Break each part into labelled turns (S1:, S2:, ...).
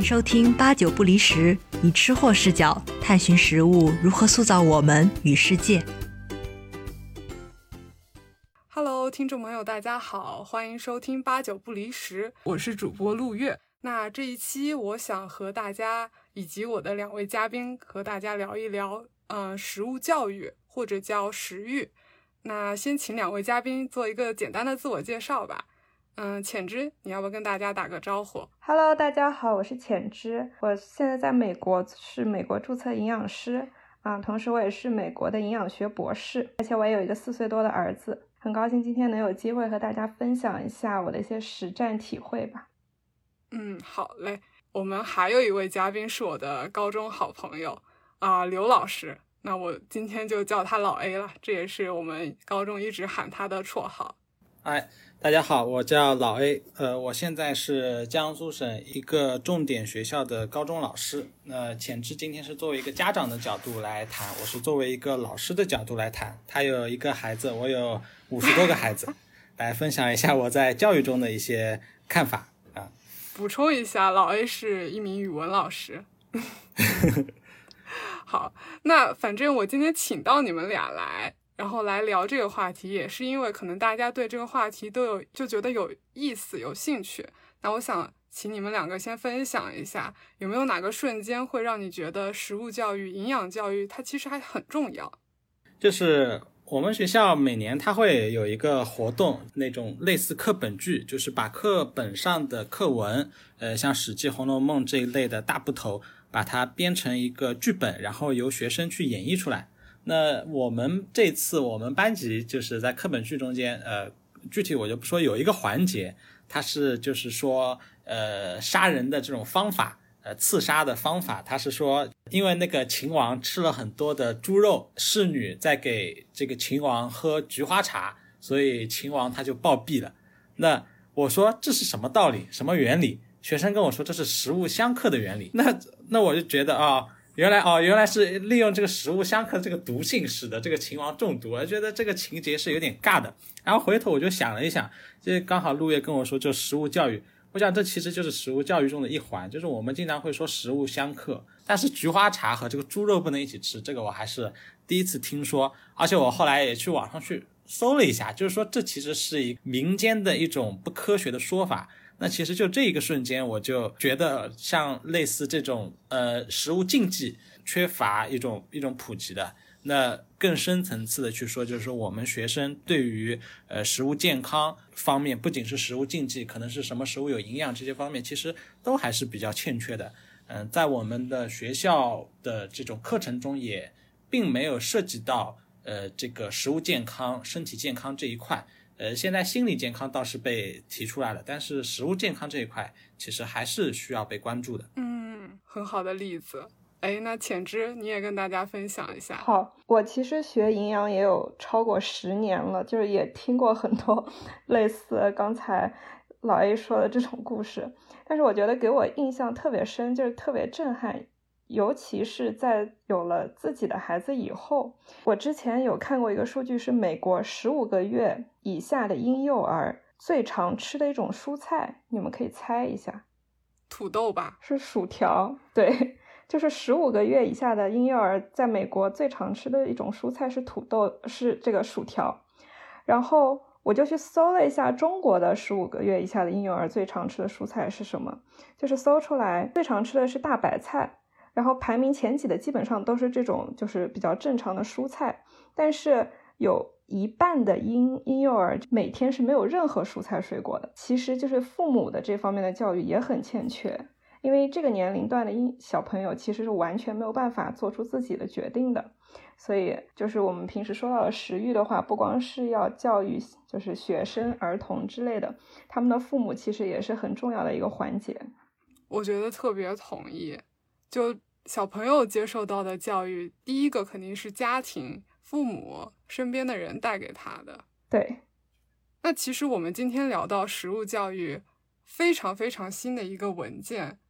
S1: 迎收听八九不离十，以吃货视角探寻食物如何塑造我们与世界。
S2: Hello，听众朋友，大家好，欢迎收听八九不离十，我是主播陆月。那这一期，我想和大家以及我的两位嘉宾和大家聊一聊，呃，食物教育或者叫食育。那先请两位嘉宾做一个简单的自我介绍吧。嗯，浅之，你要不跟大家打个招呼
S3: ？Hello，大家好，我是浅之，我现在在美国，是美国注册营养师啊，同时我也是美国的营养学博士，而且我也有一个四岁多的儿子，很高兴今天能有机会和大家分享一下我的一些实战体会吧。
S2: 嗯，好嘞，我们还有一位嘉宾是我的高中好朋友啊，刘老师，那我今天就叫他老 A 了，这也是我们高中一直喊他的绰号。
S4: 哎。大家好，我叫老 A，呃，我现在是江苏省一个重点学校的高中老师。那浅之今天是作为一个家长的角度来谈，我是作为一个老师的角度来谈。他有一个孩子，我有五十多个孩子，来分享一下我在教育中的一些看法啊。
S2: 补充一下，老 A 是一名语文老师。好，那反正我今天请到你们俩来。然后来聊这个话题，也是因为可能大家对这个话题都有就觉得有意思、有兴趣。那我想请你们两个先分享一下，有没有哪个瞬间会让你觉得食物教育、营养教育它其实还很重要？
S4: 就是我们学校每年它会有一个活动，那种类似课本剧，就是把课本上的课文，呃，像《史记》《红楼梦》这一类的大部头，把它编成一个剧本，然后由学生去演绎出来。那我们这次我们班级就是在课本剧中间，呃，具体我就不说，有一个环节，它是就是说，呃，杀人的这种方法，呃，刺杀的方法，他是说，因为那个秦王吃了很多的猪肉，侍女在给这个秦王喝菊花茶，所以秦王他就暴毙了。那我说这是什么道理，什么原理？学生跟我说这是食物相克的原理。那那我就觉得啊。原来哦，原来是利用这个食物相克这个毒性，使得这个秦王中毒。我觉得这个情节是有点尬的。然后回头我就想了一想，这刚好陆叶跟我说，就食物教育，我想这其实就是食物教育中的一环。就是我们经常会说食物相克，但是菊花茶和这个猪肉不能一起吃，这个我还是第一次听说。而且我后来也去网上去搜了一下，就是说这其实是一民间的一种。不科学的说法。那其实就这一个瞬间，我就觉得像类似这种呃食物禁忌缺乏一种一种普及的，那更深层次的去说，就是说我们学生对于呃食物健康方面，不仅是食物禁忌，可能是什么食物有营养这些方面，其实都还是比较欠缺的。嗯，在我们的学校的这种课程中，也并没有涉及到呃这个食物健康、身体健康这一块。呃，现在心理健康倒是被提出来了，但是食物健康这一块其实还是需要被关注的。
S2: 嗯，很好的例子。哎，那浅之你也跟大家分享一下。
S3: 好，我其实学营养也有超过十年了，就是也听过很多 类似刚才老 A 说的这种故事，但是我觉得给我印象特别深，就是特别震撼。尤其是在有了自己的孩子以后，我之前有看过一个数据，是美国十五个月以下的婴幼儿最常吃的一种蔬菜，你们可以猜一下，
S2: 土豆吧？
S3: 是薯条。对，就是十五个月以下的婴幼儿在美国最常吃的一种蔬菜是土豆，是这个薯条。然后我就去搜了一下中国的十五个月以下的婴幼儿最常吃的蔬菜是什么，就是搜出来最常吃的是大白菜。然后排名前几的基本上都是这种，就是比较正常的蔬菜，但是有一半的婴婴幼儿每天是没有任何蔬菜水果的。其实就是父母的这方面的教育也很欠缺，因为这个年龄段的婴小朋友其实是完全没有办法做出自己的决定的。所以就是我们平时说到的食欲的话，不光是要教育就是学生、儿童之类的，他们的父母其实也是很重要的一个环节。
S2: 我觉得特别同意。就小朋友接受到的教育，第一个肯定是家庭、父母身边的人带给他的。
S3: 对，
S2: 那其实我们今天聊到食物教育，非常非常新的一个文件，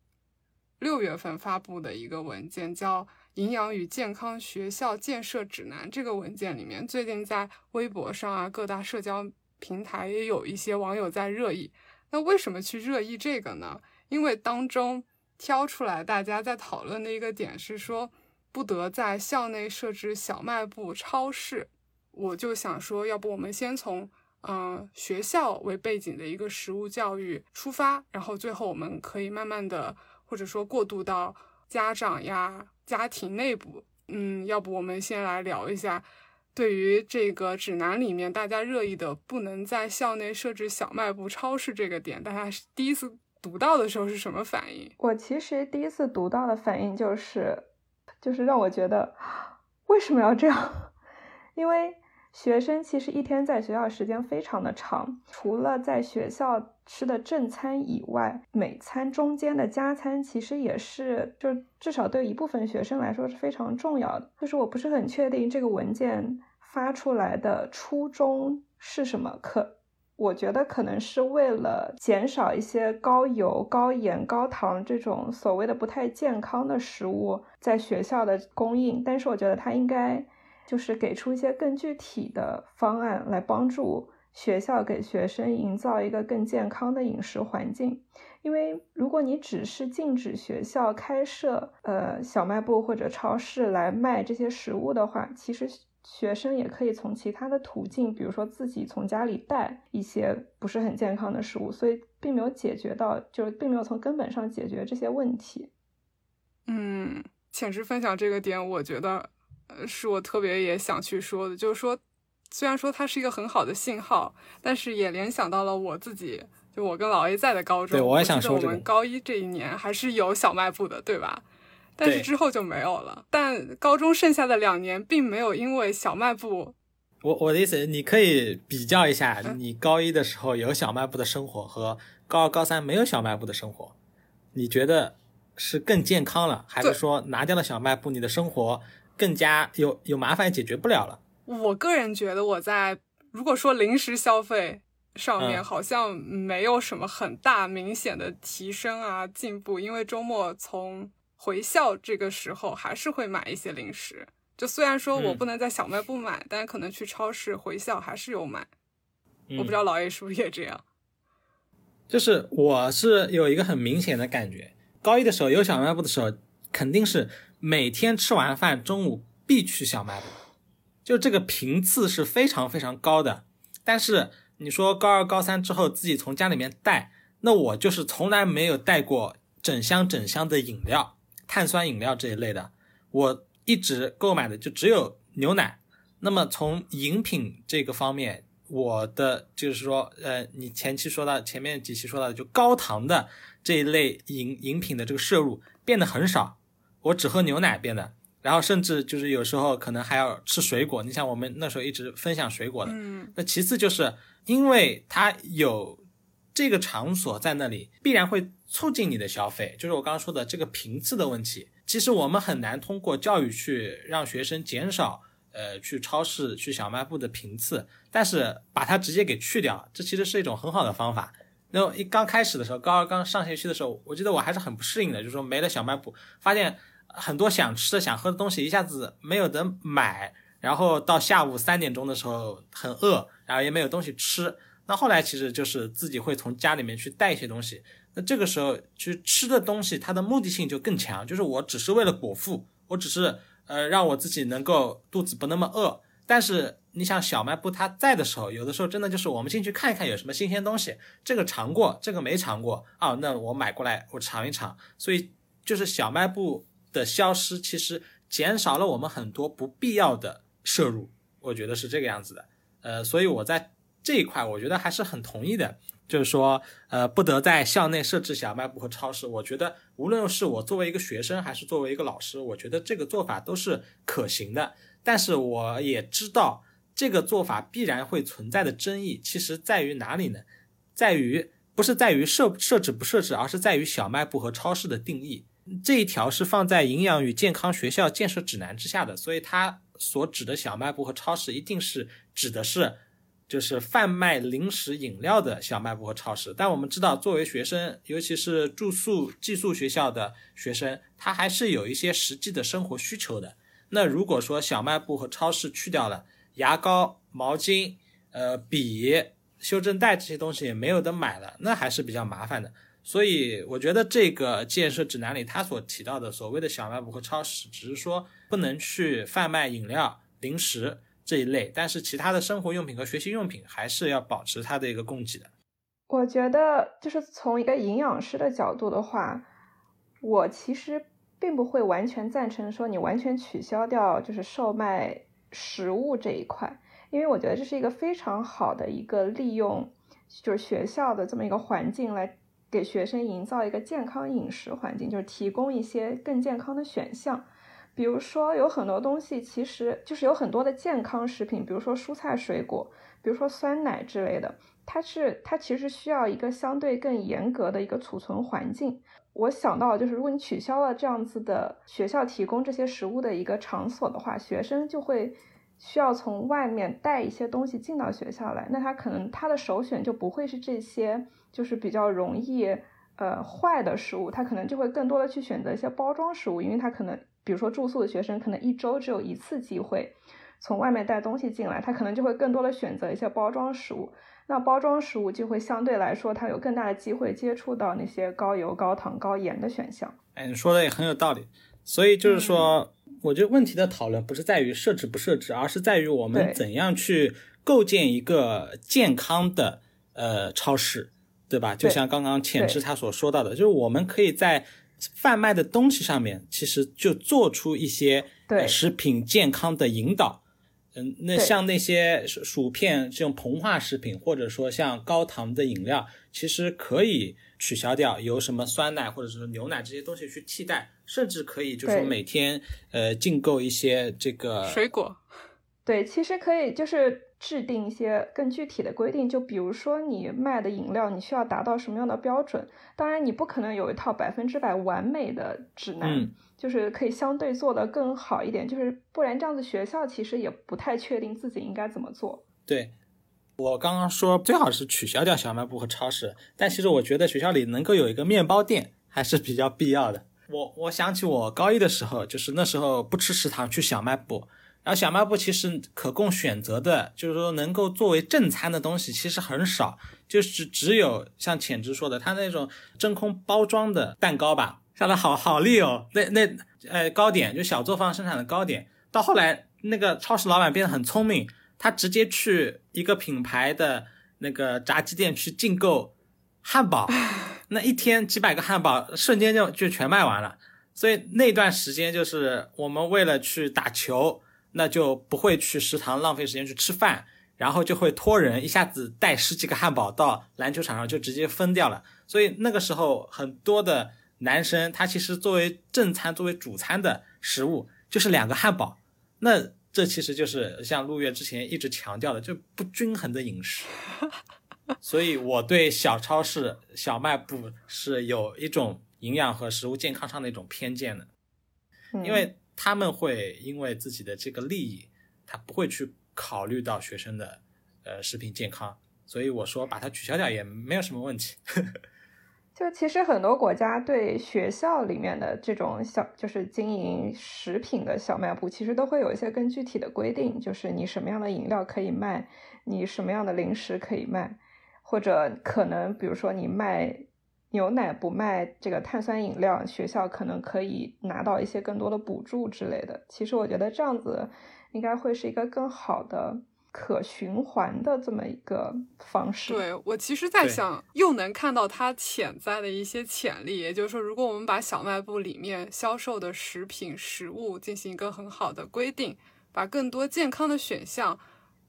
S2: 六月份发布的一个文件，叫《营养与健康学校建设指南》。这个文件里面，最近在微博上啊，各大社交平台也有一些网友在热议。那为什么去热议这个呢？因为当中。挑出来大家在讨论的一个点是说，不得在校内设置小卖部、超市。我就想说，要不我们先从嗯学校为背景的一个食物教育出发，然后最后我们可以慢慢的或者说过渡到家长呀、家庭内部。嗯，要不我们先来聊一下，对于这个指南里面大家热议的不能在校内设置小卖部、超市这个点，大家是第一次。读到的时候是什么反应？
S3: 我其实第一次读到的反应就是，就是让我觉得为什么要这样？因为学生其实一天在学校时间非常的长，除了在学校吃的正餐以外，每餐中间的加餐其实也是，就至少对一部分学生来说是非常重要的。就是我不是很确定这个文件发出来的初衷是什么，可。我觉得可能是为了减少一些高油、高盐、高糖这种所谓的不太健康的食物在学校的供应，但是我觉得他应该就是给出一些更具体的方案来帮助学校给学生营造一个更健康的饮食环境。因为如果你只是禁止学校开设呃小卖部或者超市来卖这些食物的话，其实。学生也可以从其他的途径，比如说自己从家里带一些不是很健康的食物，所以并没有解决到，就是并没有从根本上解决这些问题。
S2: 嗯，浅之分享这个点，我觉得呃是我特别也想去说的，就是说，虽然说它是一个很好的信号，但是也联想到了我自己，就我跟老 A 在的高中，
S4: 对我也想说
S2: 我们高一这一年还是有小卖部的，对吧？但是之后就没有了。但高中剩下的两年，并没有因为小卖部。
S4: 我我的意思，你可以比较一下，你高一的时候有小卖部的生活和高二、高三没有小卖部的生活，你觉得是更健康了，还是说拿掉了小卖部，你的生活更加有有麻烦解决不了了？
S2: 我个人觉得，我在如果说零食消费上面，好像没有什么很大明显的提升啊进步，因为周末从。回校这个时候还是会买一些零食，就虽然说我不能在小卖部买，但可能去超市回校还是有买。我不知道老 A 是不是也这样。
S4: 就是我是有一个很明显的感觉，高一的时候有小卖部的时候，肯定是每天吃完饭中午必去小卖部，就这个频次是非常非常高的。但是你说高二高三之后自己从家里面带，那我就是从来没有带过整箱整箱的饮料。碳酸饮料这一类的，我一直购买的就只有牛奶。那么从饮品这个方面，我的就是说，呃，你前期说到前面几期说到的，就高糖的这一类饮饮品的这个摄入变得很少，我只喝牛奶变得。然后甚至就是有时候可能还要吃水果。你像我们那时候一直分享水果的，
S2: 嗯，
S4: 那其次就是因为它有这个场所在那里，必然会。促进你的消费，就是我刚刚说的这个频次的问题。其实我们很难通过教育去让学生减少，呃，去超市、去小卖部的频次。但是把它直接给去掉，这其实是一种很好的方法。那一刚开始的时候，高二刚上学期的时候，我记得我还是很不适应的，就是说没了小卖部，发现很多想吃的、想喝的东西一下子没有得买，然后到下午三点钟的时候很饿，然后也没有东西吃。那后来其实就是自己会从家里面去带一些东西。那这个时候去吃的东西，它的目的性就更强，就是我只是为了果腹，我只是呃让我自己能够肚子不那么饿。但是你想小卖部它在的时候，有的时候真的就是我们进去看一看有什么新鲜东西，这个尝过，这个没尝过啊，那我买过来我尝一尝。所以就是小卖部的消失，其实减少了我们很多不必要的摄入，我觉得是这个样子的。呃，所以我在这一块，我觉得还是很同意的。就是说，呃，不得在校内设置小卖部和超市。我觉得，无论是我作为一个学生，还是作为一个老师，我觉得这个做法都是可行的。但是，我也知道这个做法必然会存在的争议，其实在于哪里呢？在于不是在于设设置不设置，而是在于小卖部和超市的定义。这一条是放在营养与健康学校建设指南之下的，所以它所指的小卖部和超市，一定是指的是。就是贩卖零食饮料的小卖部和超市，但我们知道，作为学生，尤其是住宿寄宿学校的学生，他还是有一些实际的生活需求的。那如果说小卖部和超市去掉了，牙膏、毛巾、呃笔、修正带这些东西也没有得买了，那还是比较麻烦的。所以我觉得这个建设指南里他所提到的所谓的小卖部和超市，只是说不能去贩卖饮料、零食这一类，但是其他的生活用品和学习用品还是要保持它的一个供给的。
S3: 我觉得就是从一个营养师的角度的话，我其实并不会完全赞成说你完全取消掉就是售卖食物这一块，因为我觉得这是一个非常好的一个利用，就是学校的这么一个环境来给学生营造一个健康饮食环境，就是提供一些更健康的选项。比如说有很多东西其实就是有很多的健康食品，比如说蔬菜水果，比如说酸奶之类的。它是它其实需要一个相对更严格的一个储存环境。我想到就是，如果你取消了这样子的学校提供这些食物的一个场所的话，学生就会需要从外面带一些东西进到学校来。那他可能他的首选就不会是这些，就是比较容易呃坏的食物，他可能就会更多的去选择一些包装食物，因为他可能比如说住宿的学生可能一周只有一次机会从外面带东西进来，他可能就会更多的选择一些包装食物。那包装食物就会相对来说，它有更大的机会接触到那些高油、高糖、高盐的选项。
S4: 哎，你说的也很有道理。所以就是说，我觉得问题的讨论不是在于设置不设置，而是在于我们怎样去构建一个健康的呃超市，对吧？就像刚刚浅之他所说到的，就是我们可以在贩卖的东西上面，其实就做出一些对食品健康的引导。嗯，那像那些薯片这种膨化食品，或者说像高糖的饮料，其实可以取消掉，由什么酸奶或者是牛奶这些东西去替代，甚至可以就是说每天呃进购一些这个
S2: 水果。
S3: 对，其实可以就是制定一些更具体的规定，就比如说你卖的饮料，你需要达到什么样的标准？当然，你不可能有一套百分之百完美的指南。就是可以相对做得更好一点，就是不然这样子学校其实也不太确定自己应该怎么做。
S4: 对，我刚刚说最好是取消掉小卖部和超市，但其实我觉得学校里能够有一个面包店还是比较必要的。我我想起我高一的时候，就是那时候不吃食堂去小卖部，然后小卖部其实可供选择的，就是说能够作为正餐的东西其实很少，就是只有像浅之说的，他那种真空包装的蛋糕吧。下的好好利哦，那那呃糕点就小作坊生产的糕点，到后来那个超市老板变得很聪明，他直接去一个品牌的那个炸鸡店去进购汉堡，那一天几百个汉堡瞬间就就全卖完了。所以那段时间就是我们为了去打球，那就不会去食堂浪费时间去吃饭，然后就会托人一下子带十几个汉堡到篮球场上就直接分掉了。所以那个时候很多的。男生他其实作为正餐、作为主餐的食物就是两个汉堡，那这其实就是像陆月之前一直强调的，就不均衡的饮食。所以我对小超市、小卖部是有一种营养和食物健康上的一种偏见的，因为他们会因为自己的这个利益，他不会去考虑到学生的呃食品健康，所以我说把它取消掉也没有什么问题。
S3: 就其实很多国家对学校里面的这种小，就是经营食品的小卖部，其实都会有一些更具体的规定，就是你什么样的饮料可以卖，你什么样的零食可以卖，或者可能比如说你卖牛奶不卖这个碳酸饮料，学校可能可以拿到一些更多的补助之类的。其实我觉得这样子应该会是一个更好的。可循环的这么一个方式，
S2: 对我其实，在想又能看到它潜在的一些潜力。也就是说，如果我们把小卖部里面销售的食品、食物进行一个很好的规定，把更多健康的选项，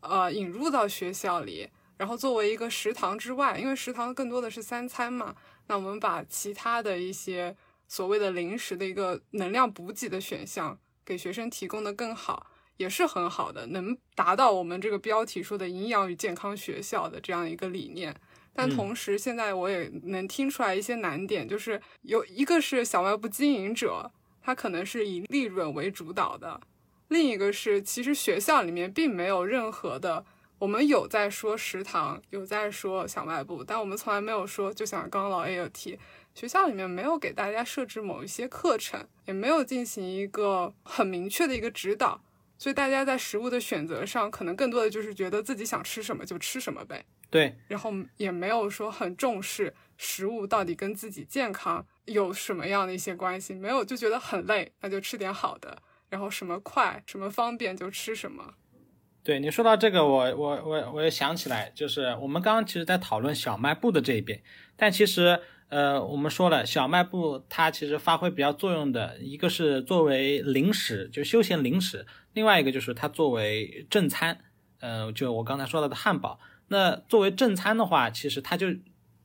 S2: 呃，引入到学校里，然后作为一个食堂之外，因为食堂更多的是三餐嘛，那我们把其他的一些所谓的零食的一个能量补给的选项给学生提供的更好。也是很好的，能达到我们这个标题说的营养与健康学校的这样一个理念。但同时，现在我也能听出来一些难点，就是有一个是小卖部经营者，他可能是以利润为主导的；另一个是，其实学校里面并没有任何的，我们有在说食堂，有在说小卖部，但我们从来没有说，就像刚刚老 A 有提，学校里面没有给大家设置某一些课程，也没有进行一个很明确的一个指导。所以大家在食物的选择上，可能更多的就是觉得自己想吃什么就吃什么呗。
S4: 对，
S2: 然后也没有说很重视食物到底跟自己健康有什么样的一些关系，没有就觉得很累，那就吃点好的，然后什么快什么方便就吃什么。
S4: 对你说到这个，我我我我也想起来，就是我们刚刚其实在讨论小卖部的这一边，但其实呃，我们说了小卖部它其实发挥比较作用的一个是作为零食，就休闲零食，另外一个就是它作为正餐，呃，就我刚才说到的汉堡。那作为正餐的话，其实它就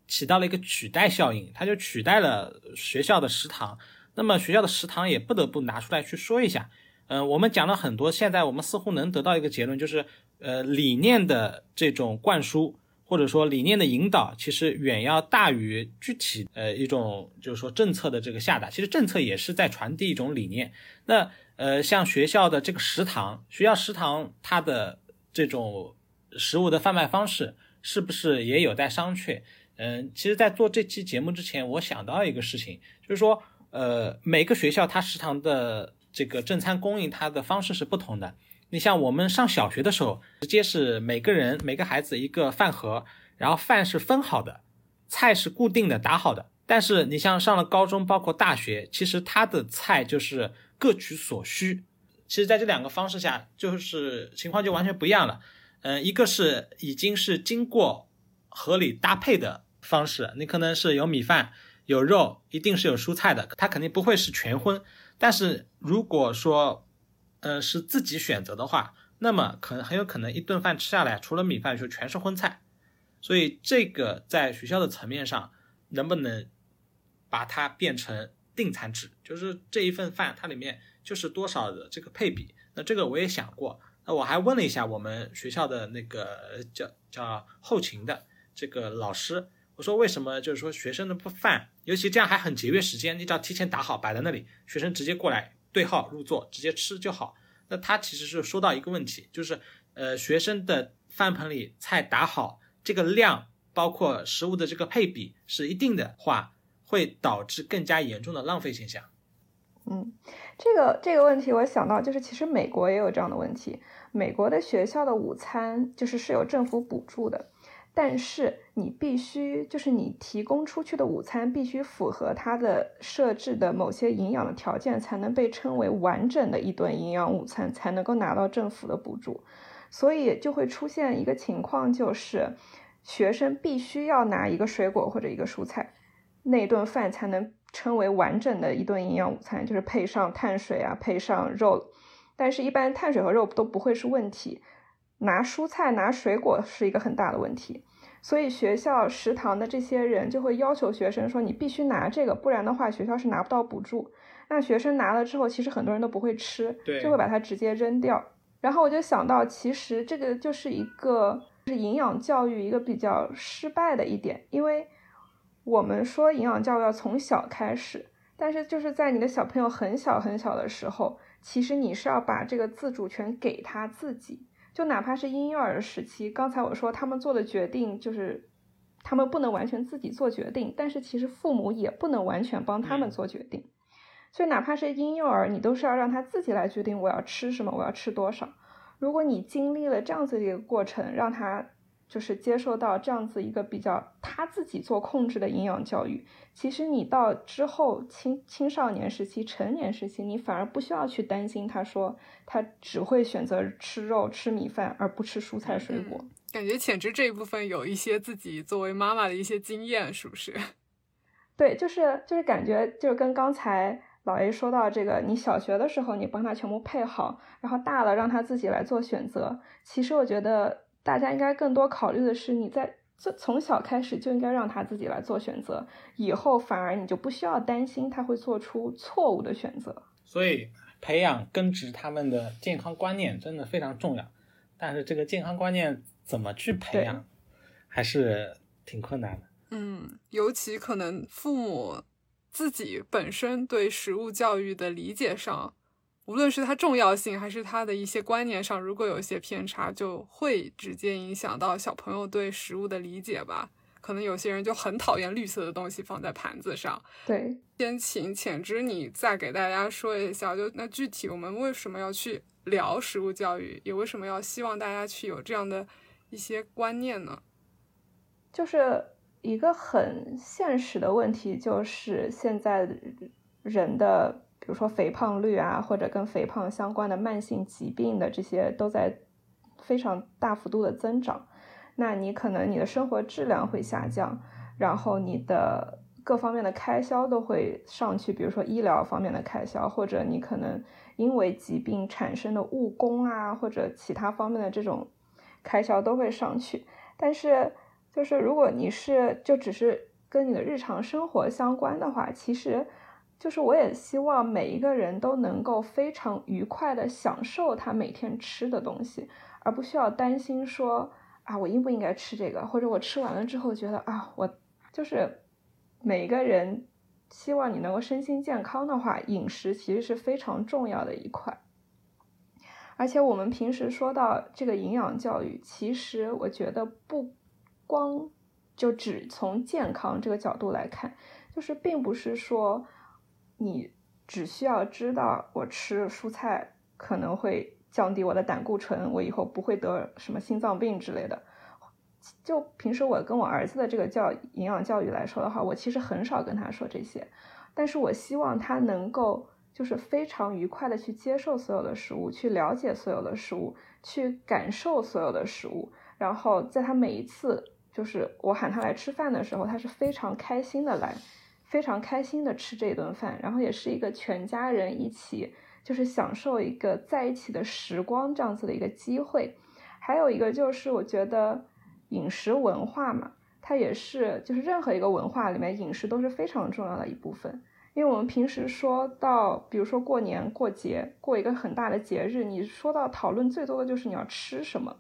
S4: 起到了一个取代效应，它就取代了学校的食堂。那么学校的食堂也不得不拿出来去说一下。嗯，我们讲了很多，现在我们似乎能得到一个结论，就是呃理念的这种灌输，或者说理念的引导，其实远要大于具体呃一种就是说政策的这个下达。其实政策也是在传递一种理念。那呃像学校的这个食堂，学校食堂它的这种食物的贩卖方式，是不是也有待商榷？嗯，其实，在做这期节目之前，我想到一个事情，就是说呃每个学校它食堂的。这个正餐供应它的方式是不同的。你像我们上小学的时候，直接是每个人每个孩子一个饭盒，然后饭是分好的，菜是固定的打好的。但是你像上了高中，包括大学，其实它的菜就是各取所需。其实在这两个方式下，就是情况就完全不一样了。嗯，一个是已经是经过合理搭配的方式，你可能是有米饭、有肉，一定是有蔬菜的，它肯定不会是全荤。但是如果说，呃，是自己选择的话，那么可能很有可能一顿饭吃下来，除了米饭就全是荤菜。所以这个在学校的层面上，能不能把它变成定餐制，就是这一份饭它里面就是多少的这个配比？那这个我也想过，那我还问了一下我们学校的那个叫叫后勤的这个老师。我说为什么就是说学生的不饭，尤其这样还很节约时间，你只要提前打好摆在那里，学生直接过来对号入座，直接吃就好。那他其实是说到一个问题，就是呃学生的饭盆里菜打好，这个量包括食物的这个配比是一定的话，会导致更加严重的浪费现象。
S3: 嗯，这个这个问题我想到就是其实美国也有这样的问题，美国的学校的午餐就是是有政府补助的。但是你必须，就是你提供出去的午餐必须符合它的设置的某些营养的条件，才能被称为完整的一顿营养午餐，才能够拿到政府的补助。所以就会出现一个情况，就是学生必须要拿一个水果或者一个蔬菜，那顿饭才能称为完整的一顿营养午餐，就是配上碳水啊，配上肉。但是，一般碳水和肉都不会是问题。拿蔬菜、拿水果是一个很大的问题，所以学校食堂的这些人就会要求学生说：“你必须拿这个，不然的话学校是拿不到补助。”那学生拿了之后，其实很多人都不会吃，就会把它直接扔掉。然后我就想到，其实这个就是一个是营养教育一个比较失败的一点，因为我们说营养教育要从小开始，但是就是在你的小朋友很小很小的时候，其实你是要把这个自主权给他自己。就哪怕是婴幼儿时期，刚才我说他们做的决定就是他们不能完全自己做决定，但是其实父母也不能完全帮他们做决定。所以哪怕是婴幼儿，你都是要让他自己来决定我要吃什么，我要吃多少。如果你经历了这样子的一个过程，让他。就是接受到这样子一个比较他自己做控制的营养教育，其实你到之后青青少年时期、成年时期，你反而不需要去担心。他说他只会选择吃肉、吃米饭，而不吃蔬菜水果。
S2: 感觉浅之这一部分有一些自己作为妈妈的一些经验，是不是？
S3: 对，就是就是感觉就是跟刚才老 A 说到这个，你小学的时候你帮他全部配好，然后大了让他自己来做选择。其实我觉得。大家应该更多考虑的是，你在从从小开始就应该让他自己来做选择，以后反而你就不需要担心他会做出错误的选择。
S4: 所以，培养根植他们的健康观念真的非常重要。但是，这个健康观念怎么去培养，还是挺困难的。
S2: 嗯，尤其可能父母自己本身对食物教育的理解上。无论是它重要性，还是它的一些观念上，如果有一些偏差，就会直接影响到小朋友对食物的理解吧。可能有些人就很讨厌绿色的东西放在盘子上。
S3: 对，
S2: 先请浅之你再给大家说一下，就那具体我们为什么要去聊食物教育，也为什么要希望大家去有这样的一些观念呢？
S3: 就是一个很现实的问题，就是现在人的，比如说肥胖率啊，或者跟肥胖相关的慢性疾病的这些，都在非常大幅度的增长。那你可能你的生活质量会下降，然后你的各方面的开销都会上去，比如说医疗方面的开销，或者你可能因为疾病产生的误工啊，或者其他方面的这种开销都会上去。但是，就是如果你是就只是跟你的日常生活相关的话，其实就是我也希望每一个人都能够非常愉快的享受他每天吃的东西，而不需要担心说。啊，我应不应该吃这个？或者我吃完了之后觉得啊，我就是每一个人希望你能够身心健康的话，饮食其实是非常重要的一块。而且我们平时说到这个营养教育，其实我觉得不光就只从健康这个角度来看，就是并不是说你只需要知道我吃蔬菜可能会。降低我的胆固醇，我以后不会得什么心脏病之类的。就平时我跟我儿子的这个教营养教育来说的话，我其实很少跟他说这些，但是我希望他能够就是非常愉快的去接受所有的食物，去了解所有的食物，去感受所有的食物。然后在他每一次就是我喊他来吃饭的时候，他是非常开心的来，非常开心的吃这顿饭，然后也是一个全家人一起。就是享受一个在一起的时光，这样子的一个机会。还有一个就是，我觉得饮食文化嘛，它也是，就是任何一个文化里面，饮食都是非常重要的一部分。因为我们平时说到，比如说过年过节，过一个很大的节日，你说到讨论最多的就是你要吃什么，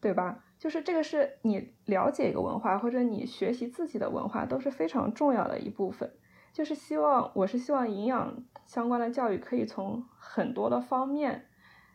S3: 对吧？就是这个是你了解一个文化，或者你学习自己的文化，都是非常重要的一部分。就是希望，我是希望营养。相关的教育可以从很多的方面，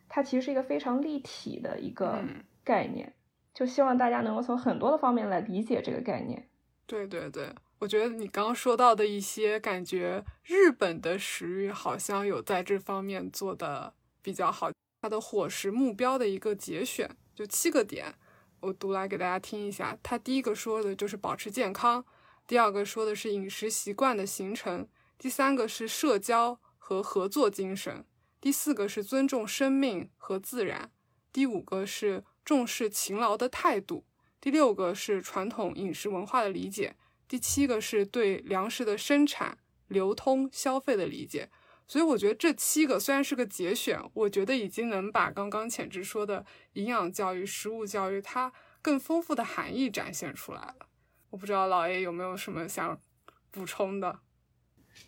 S3: 它其实是一个非常立体的一个概念，就希望大家能够从很多的方面来理解这个概念。
S2: 对对对，我觉得你刚刚说到的一些，感觉日本的食欲好像有在这方面做的比较好。它的伙食目标的一个节选就七个点，我读来给大家听一下。它第一个说的就是保持健康，第二个说的是饮食习惯的形成，第三个是社交。和合作精神，第四个是尊重生命和自然，第五个是重视勤劳的态度，第六个是传统饮食文化的理解，第七个是对粮食的生产、流通、消费的理解。所以我觉得这七个虽然是个节选，我觉得已经能把刚刚浅之说的营养教育、食物教育它更丰富的含义展现出来了。我不知道老 A 有没有什么想补充的。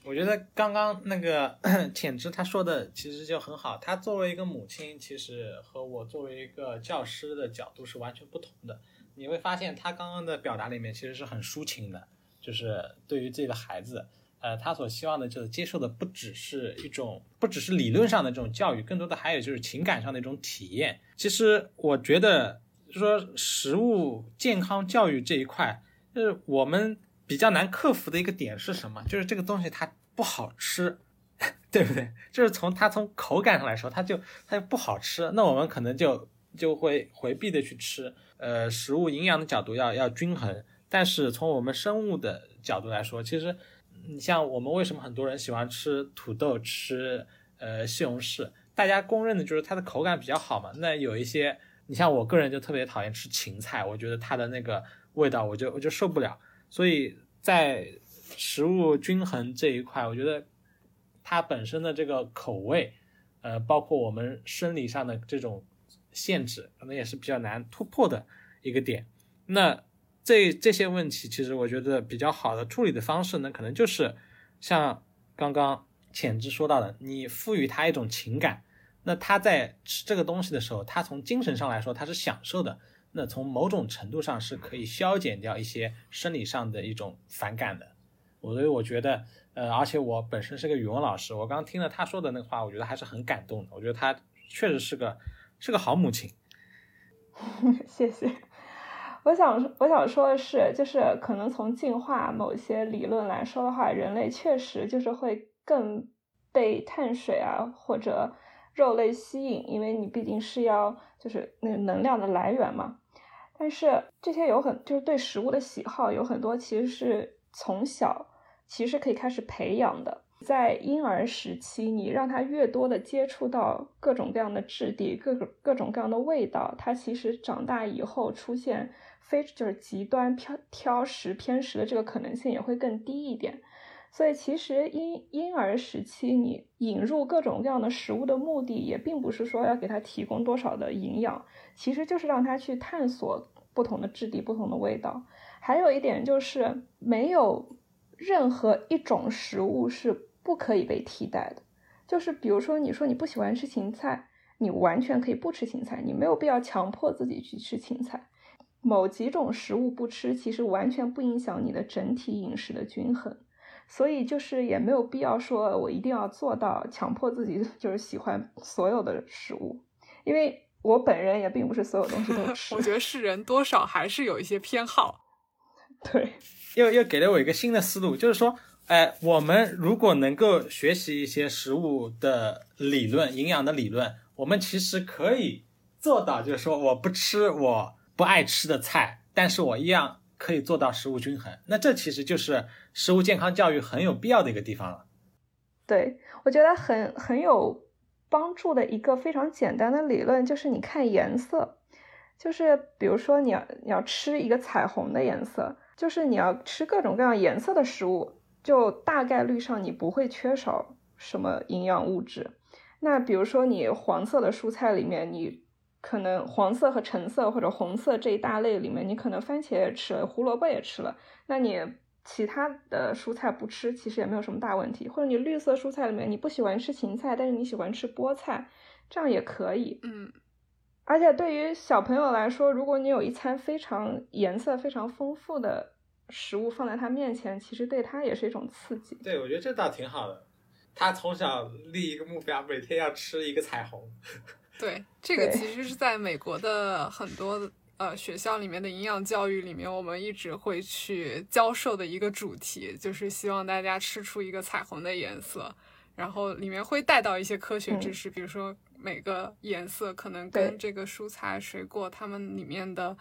S4: 我觉得刚刚那个 浅之他说的其实就很好。他作为一个母亲，其实和我作为一个教师的角度是完全不同的。你会发现他刚刚的表达里面其实是很抒情的，就是对于自己的孩子，呃，他所希望的就是接受的不只是一种，不只是理论上的这种教育，更多的还有就是情感上的一种体验。其实我觉得，说食物健康教育这一块，就是我们。比较难克服的一个点是什么？就是这个东西它不好吃，对不对？就是从它从口感上来说，它就它就不好吃。那我们可能就就会回避的去吃。呃，食物营养的角度要要均衡，但是从我们生物的角度来说，其实你像我们为什么很多人喜欢吃土豆、吃呃西红柿？大家公认的就是它的口感比较好嘛。那有一些，你像我个人就特别讨厌吃芹菜，我觉得它的那个味道，我就我就受不了。所以在食物均衡这一块，我觉得它本身的这个口味，呃，包括我们生理上的这种限制，可能也是比较难突破的一个点。那这这些问题，其实我觉得比较好的处理的方式呢，可能就是像刚刚浅之说到的，你赋予他一种情感，那他在吃这个东西的时候，他从精神上来说，他是享受的。那从某种程度上是可以消减掉一些生理上的一种反感的，我所以我觉得，呃，而且我本身是个语文老师，我刚听了他说的那个话，我觉得还是很感动的。我觉得他确实是个是个好母亲。
S3: 谢谢。我想我想说的是，就是可能从进化某些理论来说的话，人类确实就是会更被碳水啊或者。肉类吸引，因为你毕竟是要就是那个能量的来源嘛。但是这些有很就是对食物的喜好有很多其实是从小其实可以开始培养的。在婴儿时期，你让他越多的接触到各种各样的质地、各种各种各样的味道，他其实长大以后出现非就是极端挑挑食偏食的这个可能性也会更低一点。所以，其实婴婴儿时期你引入各种各样的食物的目的，也并不是说要给他提供多少的营养，其实就是让他去探索不同的质地、不同的味道。还有一点就是，没有任何一种食物是不可以被替代的。就是比如说，你说你不喜欢吃芹菜，你完全可以不吃芹菜，你没有必要强迫自己去吃芹菜。某几种食物不吃，其实完全不影响你的整体饮食的均衡。所以就是也没有必要说，我一定要做到强迫自己 就是喜欢所有的食物，因为我本人也并不是所有东西都 吃。
S2: 我觉得是人多少还是有一些偏好。
S3: 对，
S4: 又又给了我一个新的思路，就是说，哎，我们如果能够学习一些食物的理论、营养的理论，我们其实可以做到，就是说，我不吃我不爱吃的菜，但是我一样可以做到食物均衡。那这其实就是。食物健康教育很有必要的一个地方了，
S3: 对我觉得很很有帮助的一个非常简单的理论就是你看颜色，就是比如说你要你要吃一个彩虹的颜色，就是你要吃各种各样颜色的食物，就大概率上你不会缺少什么营养物质。那比如说你黄色的蔬菜里面，你可能黄色和橙色或者红色这一大类里面，你可能番茄也吃了，胡萝卜也吃了，那你。其他的蔬菜不吃，其实也没有什么大问题。或者你绿色蔬菜里面你不喜欢吃芹菜，但是你喜欢吃菠菜，这样也可以。
S2: 嗯，
S3: 而且对于小朋友来说，如果你有一餐非常颜色非常丰富的食物放在他面前，其实对他也是一种刺激。
S4: 对，我觉得这倒挺好的。他从小立一个目标，每天要吃一个彩虹。
S2: 对，这个其实是在美国的很多。呃，学校里面的营养教育里面，我们一直会去教授的一个主题，就是希望大家吃出一个彩虹的颜色，然后里面会带到一些科学知识，比如说每个颜色可能跟这个蔬菜水果它们里面的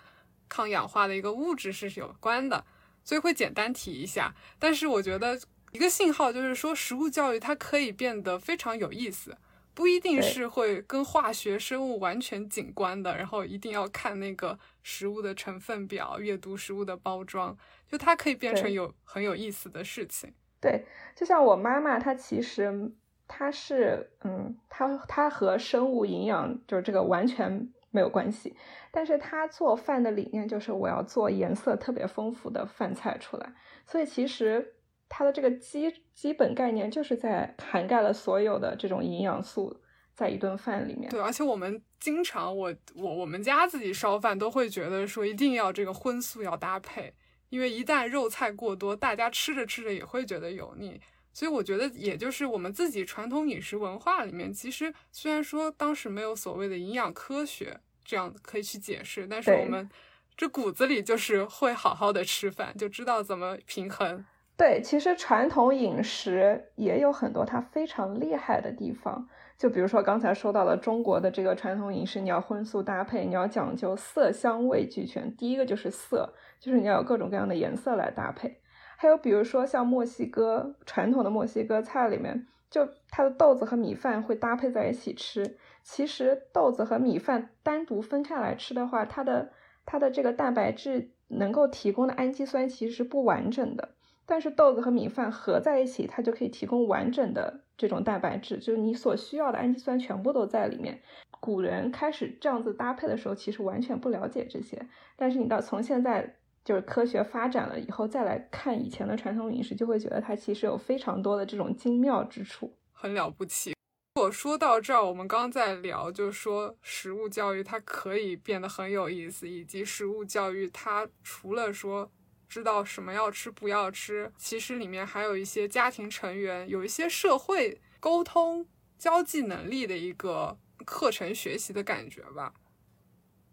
S2: 抗氧化的一个物质是有关的，所以会简单提一下。但是我觉得一个信号就是说，食物教育它可以变得非常有意思。不一定是会跟化学生物完全景观的，然后一定要看那个食物的成分表，阅读食物的包装，就它可以变成有很有意思的事情。
S3: 对，就像我妈妈，她其实她是，嗯，她她和生物营养就是这个完全没有关系，但是她做饭的理念就是我要做颜色特别丰富的饭菜出来，所以其实。它的这个基基本概念就是在涵盖了所有的这种营养素在一顿饭里面。
S2: 对，而且我们经常，我我我们家自己烧饭都会觉得说一定要这个荤素要搭配，因为一旦肉菜过多，大家吃着吃着也会觉得油腻。所以我觉得，也就是我们自己传统饮食文化里面，其实虽然说当时没有所谓的营养科学这样可以去解释，但是我们这骨子里就是会好好的吃饭，就知道怎么平衡。
S3: 对，其实传统饮食也有很多它非常厉害的地方，就比如说刚才说到了中国的这个传统饮食，你要荤素搭配，你要讲究色香味俱全。第一个就是色，就是你要有各种各样的颜色来搭配。还有比如说像墨西哥传统的墨西哥菜里面，就它的豆子和米饭会搭配在一起吃。其实豆子和米饭单独分开来吃的话，它的它的这个蛋白质能够提供的氨基酸其实是不完整的。但是豆子和米饭合在一起，它就可以提供完整的这种蛋白质，就是你所需要的氨基酸全部都在里面。古人开始这样子搭配的时候，其实完全不了解这些。但是你到从现在就是科学发展了以后，再来看以前的传统饮食，就会觉得它其实有非常多的这种精妙之处，
S2: 很了不起。我说到这儿，我们刚刚在聊，就是说食物教育它可以变得很有意思，以及食物教育它除了说。知道什么要吃不要吃，其实里面还有一些家庭成员，有一些社会沟通交际能力的一个课程学习的感觉吧。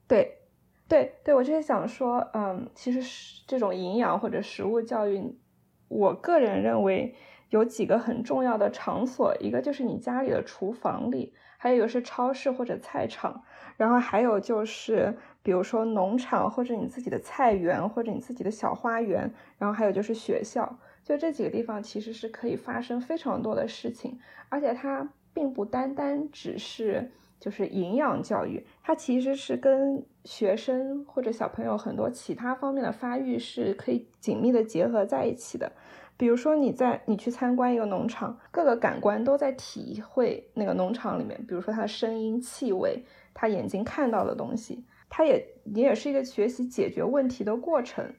S3: 对，对，对，我就是想说，嗯，其实这种营养或者食物教育，我个人认为有几个很重要的场所，一个就是你家里的厨房里，还有一个是超市或者菜场，然后还有就是比如说农场或者你自己的菜园或者你自己的小花园，然后还有就是学校，就这几个地方其实是可以发生非常多的事情，而且它并不单单只是就是营养教育，它其实是跟学生或者小朋友很多其他方面的发育是可以紧密的结合在一起的。比如说你在你去参观一个农场，各个感官都在体会那个农场里面，比如说它的声音、气味，他眼睛看到的东西，它也你也是一个学习解决问题的过程。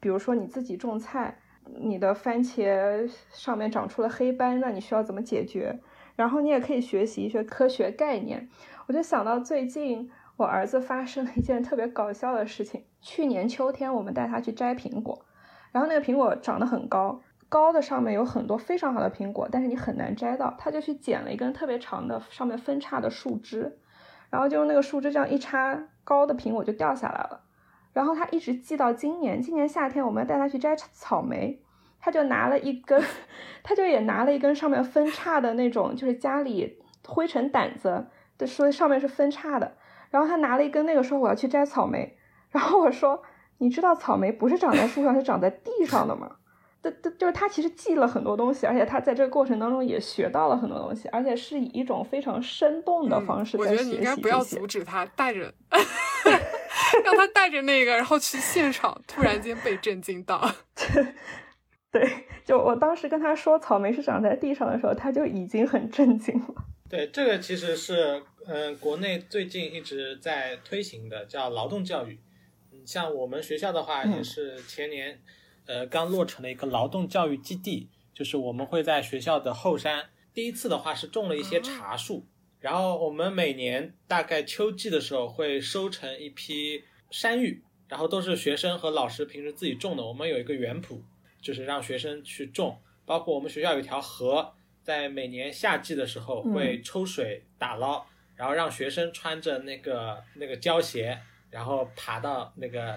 S3: 比如说你自己种菜，你的番茄上面长出了黑斑，那你需要怎么解决？然后你也可以学习一些科学概念。我就想到最近我儿子发生了一件特别搞笑的事情。去年秋天我们带他去摘苹果，然后那个苹果长得很高。高的上面有很多非常好的苹果，但是你很难摘到。他就去捡了一根特别长的、上面分叉的树枝，然后就用那个树枝这样一插，高的苹果就掉下来了。然后他一直记到今年，今年夏天我们要带他去摘草莓，他就拿了一根，他就也拿了一根上面分叉的那种，就是家里灰尘掸子的，说上面是分叉的。然后他拿了一根那个说我要去摘草莓，然后我说你知道草莓不是长在树上，是长在地上的吗？就是他其实记了很多东西，而且他在这个过程当中也学到了很多东西，而且是以一种非常生动的方式在
S2: 学习。我觉得你应该不要阻止他，带着 让他带着那个，然后去现场，突然间被震惊到。
S3: 对，就我当时跟他说草莓是长在地上的时候，他就已经很震惊了。
S4: 对，这个其实是嗯，国内最近一直在推行的，叫劳动教育。嗯，像我们学校的话，也是前年。呃，刚落成的一个劳动教育基地，就是我们会在学校的后山，第一次的话是种了一些茶树，然后我们每年大概秋季的时候会收成一批山芋，然后都是学生和老师平时自己种的。我们有一个园圃，就是让学生去种，包括我们学校有一条河，在每年夏季的时候会抽水打捞，然后让学生穿着那个那个胶鞋，然后爬到那个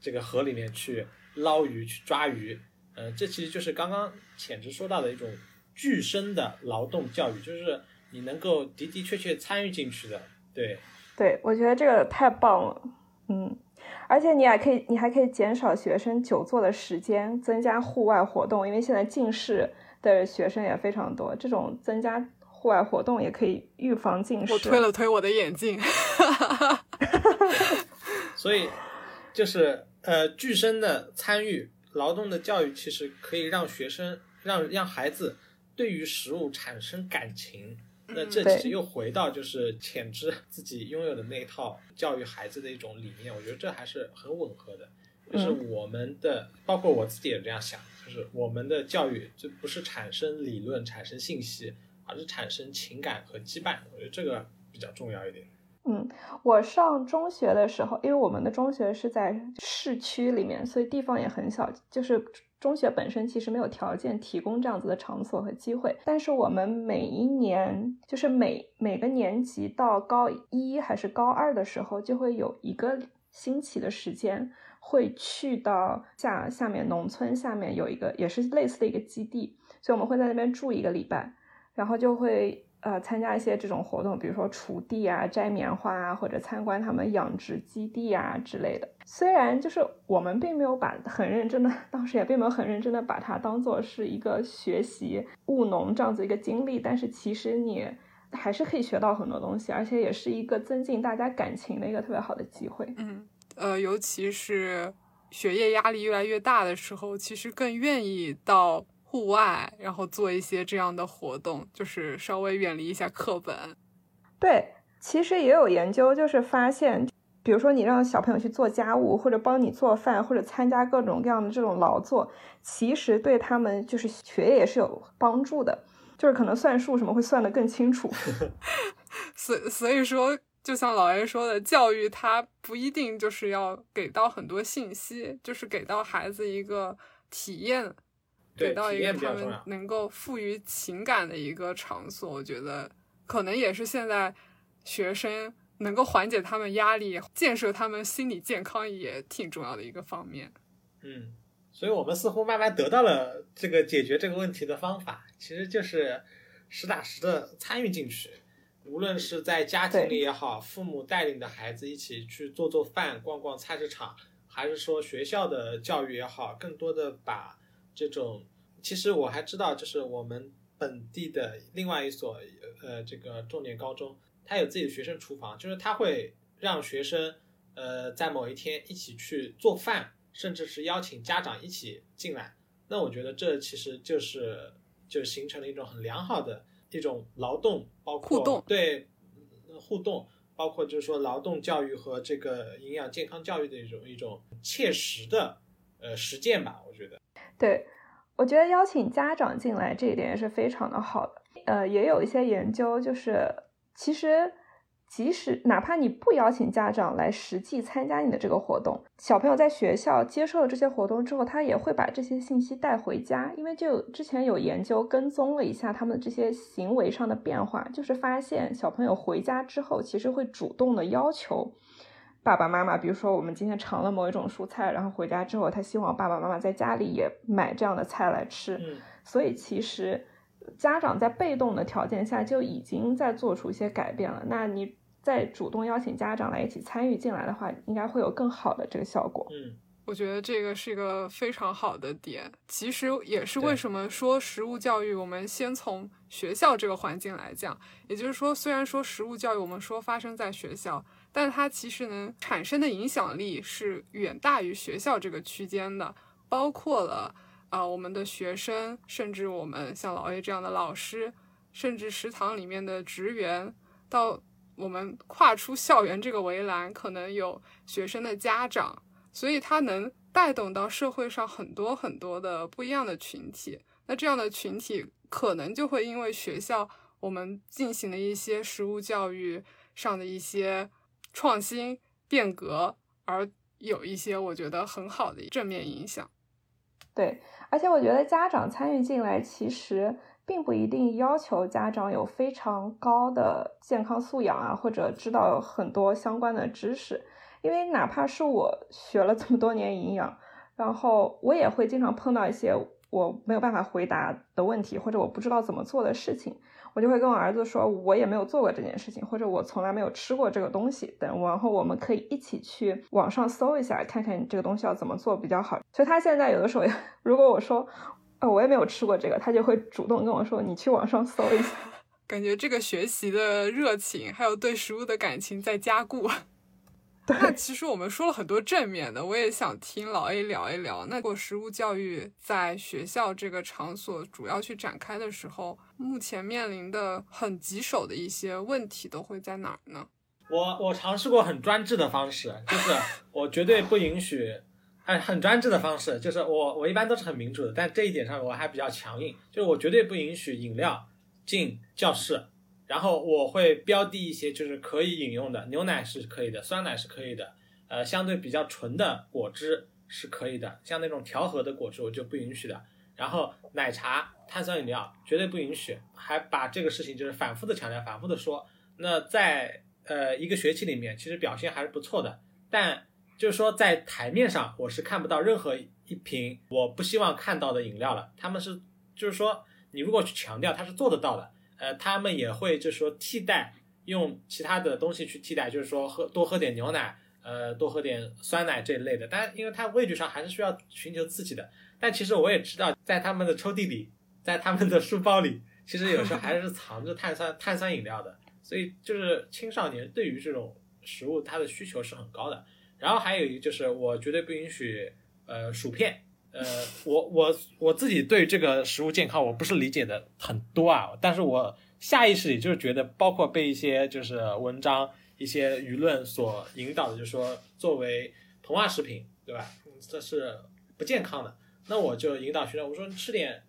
S4: 这个河里面去。捞鱼去抓鱼，呃，这其实就是刚刚浅之说到的一种具身的劳动教育，就是你能够的的确确参与进去的。对，
S3: 对我觉得这个太棒了，嗯，而且你还可以，你还可以减少学生久坐的时间，增加户外活动，因为现在近视的学生也非常多，这种增加户外活动也可以预防近视。
S2: 我推了推我的眼镜，
S4: 所以就是。呃，具身的参与劳动的教育，其实可以让学生让让孩子对于食物产生感情。那这其实又回到就是潜知自己拥有的那一套教育孩子的一种理念。我觉得这还是很吻合的。就是我们的，包括我自己也这样想，就是我们的教育就不是产生理论、产生信息，而是产生情感和羁绊。我觉得这个比较重要一点。
S3: 嗯，我上中学的时候，因为我们的中学是在市区里面，所以地方也很小。就是中学本身其实没有条件提供这样子的场所和机会。但是我们每一年，就是每每个年级到高一还是高二的时候，就会有一个星期的时间，会去到下下面农村下面有一个也是类似的一个基地，所以我们会在那边住一个礼拜，然后就会。呃，参加一些这种活动，比如说锄地啊、摘棉花啊，或者参观他们养殖基地啊之类的。虽然就是我们并没有把很认真的，当时也并没有很认真的把它当做是一个学习务农这样子一个经历，但是其实你还是可以学到很多东西，而且也是一个增进大家感情的一个特别好的机会。
S2: 嗯，呃，尤其是学业压力越来越大的时候，其实更愿意到。户外，然后做一些这样的活动，就是稍微远离一下课本。
S3: 对，其实也有研究，就是发现，比如说你让小朋友去做家务，或者帮你做饭，或者参加各种各样的这种劳作，其实对他们就是学业也是有帮助的，就是可能算数什么会算得更清楚。
S2: 所所以说，就像老 A 说的，教育它不一定就是要给到很多信息，就是给到孩子一个体验。给到一个他们能够赋予情感的一个场所，我觉得可能也是现在学生能够缓解他们压力、建设他们心理健康也挺重要的一个方面。
S4: 嗯，所以我们似乎慢慢得到了这个解决这个问题的方法，其实就是实打实的参与进去。无论是在家庭里也好，父母带领的孩子一起去做做饭、逛逛菜市场，还是说学校的教育也好，更多的把这种，其实我还知道，就是我们本地的另外一所呃这个重点高中，它有自己的学生厨房，就是他会让学生呃在某一天一起去做饭，甚至是邀请家长一起进来。那我觉得这其实就是就形成了一种很良好的。一种劳动，包括
S2: 互动，
S4: 对互动，包括就是说劳动教育和这个营养健康教育的一种一种切实的呃实践吧，我觉得。
S3: 对，我觉得邀请家长进来这一点也是非常的好的。呃，也有一些研究，就是其实。即使哪怕你不邀请家长来实际参加你的这个活动，小朋友在学校接受了这些活动之后，他也会把这些信息带回家。因为就之前有研究跟踪了一下他们的这些行为上的变化，就是发现小朋友回家之后，其实会主动的要求爸爸妈妈，比如说我们今天尝了某一种蔬菜，然后回家之后，他希望爸爸妈妈在家里也买这样的菜来吃。
S4: 嗯，
S3: 所以其实。家长在被动的条件下就已经在做出一些改变了。那你再主动邀请家长来一起参与进来的话，应该会有更好的这个效果。
S4: 嗯，
S2: 我觉得这个是一个非常好的点。其实也是为什么说食物教育，我们先从学校这个环境来讲。也就是说，虽然说食物教育我们说发生在学校，但它其实能产生的影响力是远大于学校这个区间的，包括了。啊，我们的学生，甚至我们像老 A 这样的老师，甚至食堂里面的职员，到我们跨出校园这个围栏，可能有学生的家长，所以它能带动到社会上很多很多的不一样的群体。那这样的群体，可能就会因为学校我们进行的一些实物教育上的一些创新变革，而有一些我觉得很好的正面影响。
S3: 对。而且我觉得家长参与进来，其实并不一定要求家长有非常高的健康素养啊，或者知道很多相关的知识。因为哪怕是我学了这么多年营养，然后我也会经常碰到一些我没有办法回答的问题，或者我不知道怎么做的事情。我就会跟我儿子说，我也没有做过这件事情，或者我从来没有吃过这个东西等，然后我们可以一起去网上搜一下，看看这个东西要怎么做比较好。所以他现在有的时候，如果我说，呃，我也没有吃过这个，他就会主动跟我说，你去网上搜一下。
S2: 感觉这个学习的热情，还有对食物的感情在加固。那其实我们说了很多正面的，我也想听老 A 聊一聊。那如果食物教育在学校这个场所主要去展开的时候，目前面临的很棘手的一些问题都会在哪儿呢？
S4: 我我尝试过很专制的方式，就是 我绝对不允许，很很专制的方式，就是我我一般都是很民主的，但这一点上我还比较强硬，就是我绝对不允许饮料进教室。然后我会标低一些，就是可以饮用的，牛奶是可以的，酸奶是可以的，呃，相对比较纯的果汁是可以的，像那种调和的果汁我就不允许的。然后奶茶、碳酸饮料绝对不允许，还把这个事情就是反复的强调，反复的说。那在呃一个学期里面，其实表现还是不错的，但就是说在台面上我是看不到任何一瓶我不希望看到的饮料了。他们是就是说你如果去强调，他是做得到的。呃，他们也会就是说替代用其他的东西去替代，就是说喝多喝点牛奶，呃，多喝点酸奶这一类的。但因为他味觉上还是需要寻求刺激的。但其实我也知道，在他们的抽屉里，在他们的书包里，其实有时候还是藏着碳酸 碳酸饮料的。所以就是青少年对于这种食物，它的需求是很高的。然后还有一个就是，我绝对不允许呃薯片。呃，我我我自己对这个食物健康我不是理解的很多啊，但是我下意识里就是觉得，包括被一些就是文章、一些舆论所引导的，就是说作为膨化食品，对吧？这是不健康的。那我就引导学生，我说你吃点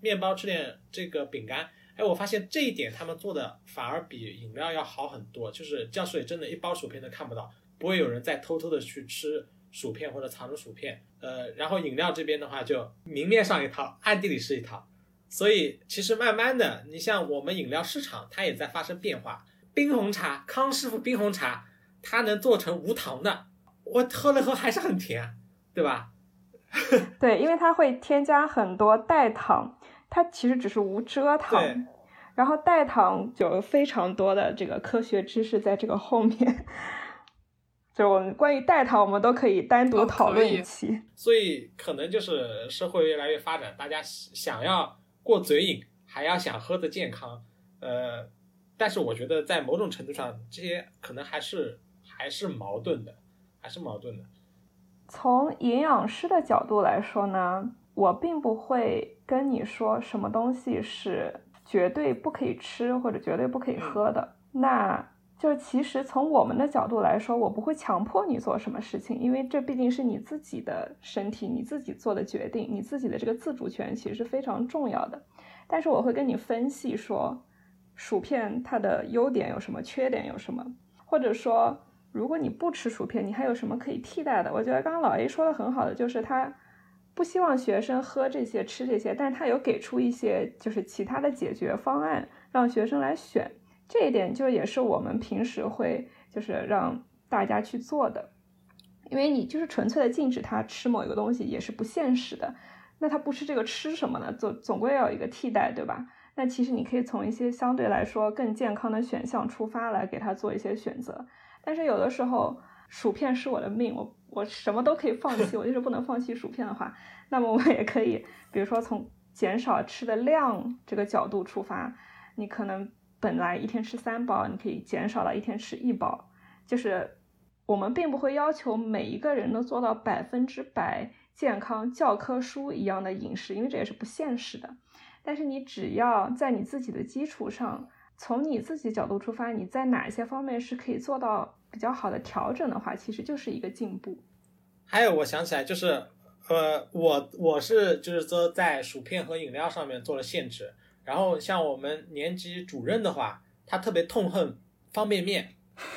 S4: 面包，吃点这个饼干。哎，我发现这一点他们做的反而比饮料要好很多，就是教室里真的一包薯片都看不到，不会有人再偷偷的去吃。薯片或者藏着薯片，呃，然后饮料这边的话就明面上一套，暗地里是一套，所以其实慢慢的，你像我们饮料市场它也在发生变化。冰红茶，康师傅冰红茶，它能做成无糖的，我喝了喝还是很甜，对吧？
S3: 对，因为它会添加很多代糖，它其实只是无蔗糖。然后代糖有非常多的这个科学知识在这个后面，就我们关于代糖，我们都可以单独讨论一期。
S4: 所以可能就是社会越来越发展，大家想要过嘴瘾，还要想喝的健康，呃，但是我觉得在某种程度上，这些可能还是还是矛盾的，还是矛盾的。
S3: 从营养师的角度来说呢，我并不会跟你说什么东西是。绝对不可以吃或者绝对不可以喝的，那就是其实从我们的角度来说，我不会强迫你做什么事情，因为这毕竟是你自己的身体，你自己做的决定，你自己的这个自主权其实是非常重要的。但是我会跟你分析说，薯片它的优点有什么，缺点有什么，或者说如果你不吃薯片，你还有什么可以替代的？我觉得刚刚老 A 说的很好的，就是他。不希望学生喝这些、吃这些，但是他有给出一些就是其他的解决方案，让学生来选。这一点就也是我们平时会就是让大家去做的，因为你就是纯粹的禁止他吃某一个东西也是不现实的。那他不吃这个吃什么呢？总总归要有一个替代，对吧？那其实你可以从一些相对来说更健康的选项出发来给他做一些选择。但是有的时候薯片是我的命，我。我什么都可以放弃，我就是不能放弃薯片的话，那么我们也可以，比如说从减少吃的量这个角度出发，你可能本来一天吃三包，你可以减少到一天吃一包。就是我们并不会要求每一个人都做到百分之百健康教科书一样的饮食，因为这也是不现实的。但是你只要在你自己的基础上，从你自己角度出发，你在哪一些方面是可以做到。比较好的调整的话，其实就是一个进步。
S4: 还有，我想起来，就是，呃，我我是就是说在薯片和饮料上面做了限制。然后像我们年级主任的话，他特别痛恨方便面，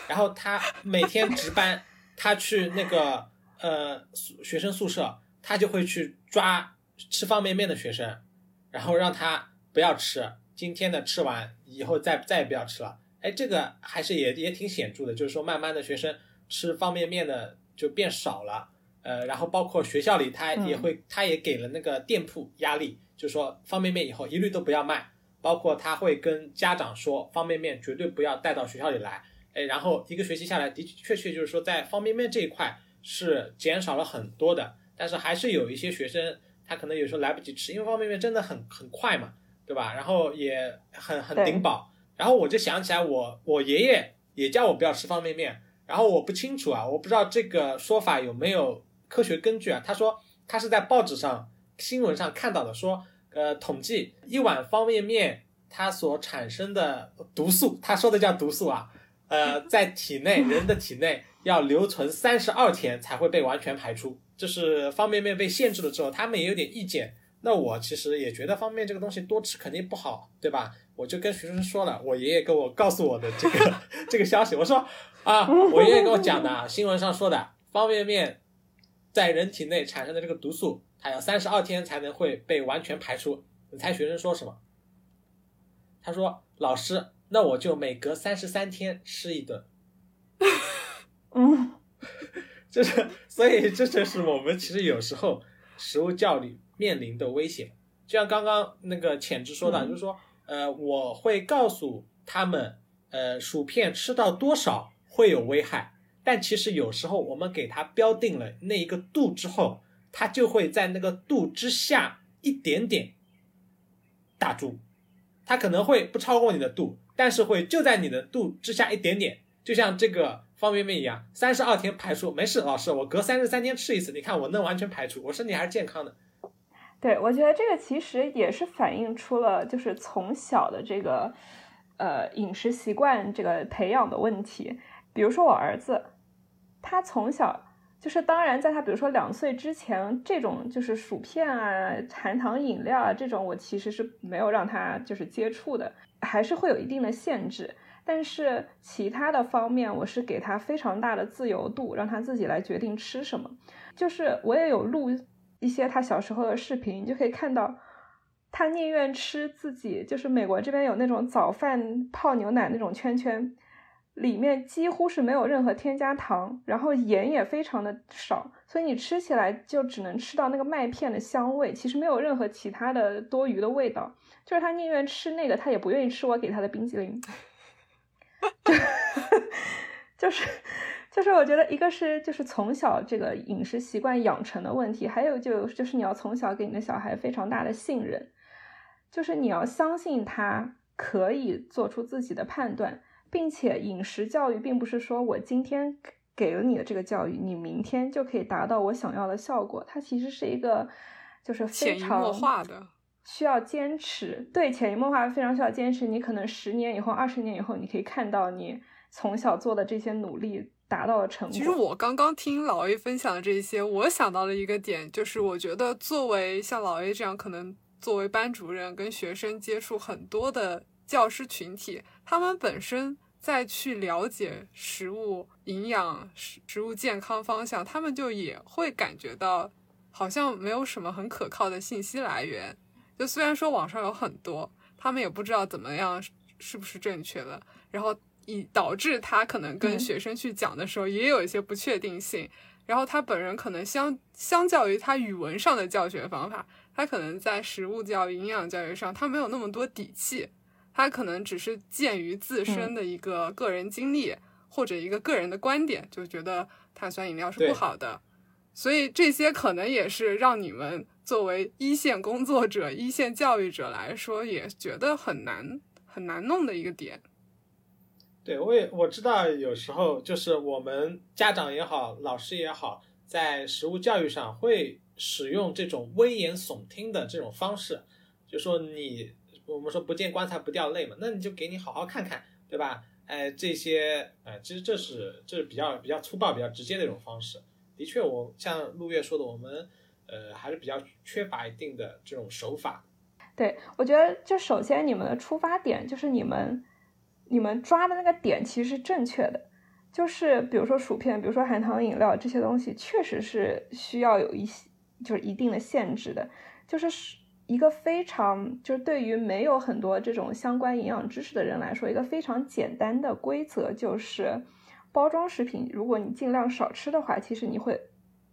S4: 然后他每天值班，他去那个呃学生宿舍，他就会去抓吃方便面的学生，然后让他不要吃，今天的吃完以后再再也不要吃了。哎，这个还是也也挺显著的，就是说，慢慢的学生吃方便面的就变少了，呃，然后包括学校里，他也会，他也给了那个店铺压力，就是说方便面以后一律都不要卖，包括他会跟家长说，方便面绝对不要带到学校里来，哎，然后一个学期下来的的确确就是说，在方便面这一块是减少了很多的，但是还是有一些学生他可能有时候来不及吃，因为方便面真的很很快嘛，对吧？然后也很很顶饱。然后我就想起来，我我爷爷也叫我不要吃方便面，然后我不清楚啊，我不知道这个说法有没有科学根据啊。他说他是在报纸上、新闻上看到的，说呃统计一碗方便面它所产生的毒素，他说的叫毒素啊，呃在体内人的体内要留存三十二天才会被完全排出，就是方便面被限制了之后，他们也有点意见。那我其实也觉得方便面这个东西多吃肯定不好，对吧？我就跟学生说了，我爷爷跟我告诉我的这个 这个消息，我说啊，我爷爷跟我讲的，新闻上说的，方便面在人体内产生的这个毒素，它要三十二天才能会被完全排出。你猜学生说什么？他说：“老师，那我就每隔三十三天吃一顿。”
S3: 嗯，
S4: 这是所以这就是我们其实有时候食物教育面临的危险。就像刚刚那个浅之说的，就是说。呃，我会告诉他们，呃，薯片吃到多少会有危害，但其实有时候我们给他标定了那一个度之后，他就会在那个度之下一点点打住，他可能会不超过你的度，但是会就在你的度之下一点点，就像这个方便面一样，三十二天排出没事，老师，我隔三十三天吃一次，你看我能完全排出，我身体还是健康的。
S3: 对，我觉得这个其实也是反映出了就是从小的这个呃饮食习惯这个培养的问题。比如说我儿子，他从小就是当然在他比如说两岁之前，这种就是薯片啊、含糖饮料啊这种，我其实是没有让他就是接触的，还是会有一定的限制。但是其他的方面，我是给他非常大的自由度，让他自己来决定吃什么。就是我也有录。一些他小时候的视频，你就可以看到，他宁愿吃自己就是美国这边有那种早饭泡牛奶那种圈圈，里面几乎是没有任何添加糖，然后盐也非常的少，所以你吃起来就只能吃到那个麦片的香味，其实没有任何其他的多余的味道。就是他宁愿吃那个，他也不愿意吃我给他的冰激凌。就 是，就是我觉得一个是就是从小这个饮食习惯养成的问题，还有就就是你要从小给你的小孩非常大的信任，就是你要相信他可以做出自己的判断，并且饮食教育并不是说我今天给了你的这个教育，你明天就可以达到我想要的效果，它其实是一个就是非常
S2: 潜移默化的。
S3: 需要坚持，对潜移默化非常需要坚持。你可能十年以后、二十年以后，你可以看到你从小做的这些努力达到了成果。
S2: 其实我刚刚听老 A 分享的这些，我想到了一个点，就是我觉得作为像老 A 这样可能作为班主任跟学生接触很多的教师群体，他们本身在去了解食物营养、食食物健康方向，他们就也会感觉到好像没有什么很可靠的信息来源。就虽然说网上有很多，他们也不知道怎么样是不是正确的，然后以导致他可能跟学生去讲的时候也有一些不确定性，然后他本人可能相相较于他语文上的教学方法，他可能在食物教育、营养教育上他没有那么多底气，他可能只是鉴于自身的一个个人经历或者一个个人的观点，就觉得碳酸饮料是不好的，所以这些可能也是让你们。作为一线工作者、一线教育者来说，也觉得很难很难弄的一个点。
S4: 对，我也我知道，有时候就是我们家长也好，老师也好，在食物教育上会使用这种危言耸听的这种方式，就说你我们说不见棺材不掉泪嘛，那你就给你好好看看，对吧？哎，这些哎，其实这是这是比较比较粗暴、比较直接的一种方式。的确，我像陆月说的，我们。呃，还是比较缺乏一定的这种手法。
S3: 对，我觉得就首先你们的出发点就是你们你们抓的那个点其实是正确的，就是比如说薯片，比如说含糖饮料这些东西，确实是需要有一些就是一定的限制的。就是一个非常就是对于没有很多这种相关营养知识的人来说，一个非常简单的规则就是，包装食品如果你尽量少吃的话，其实你会。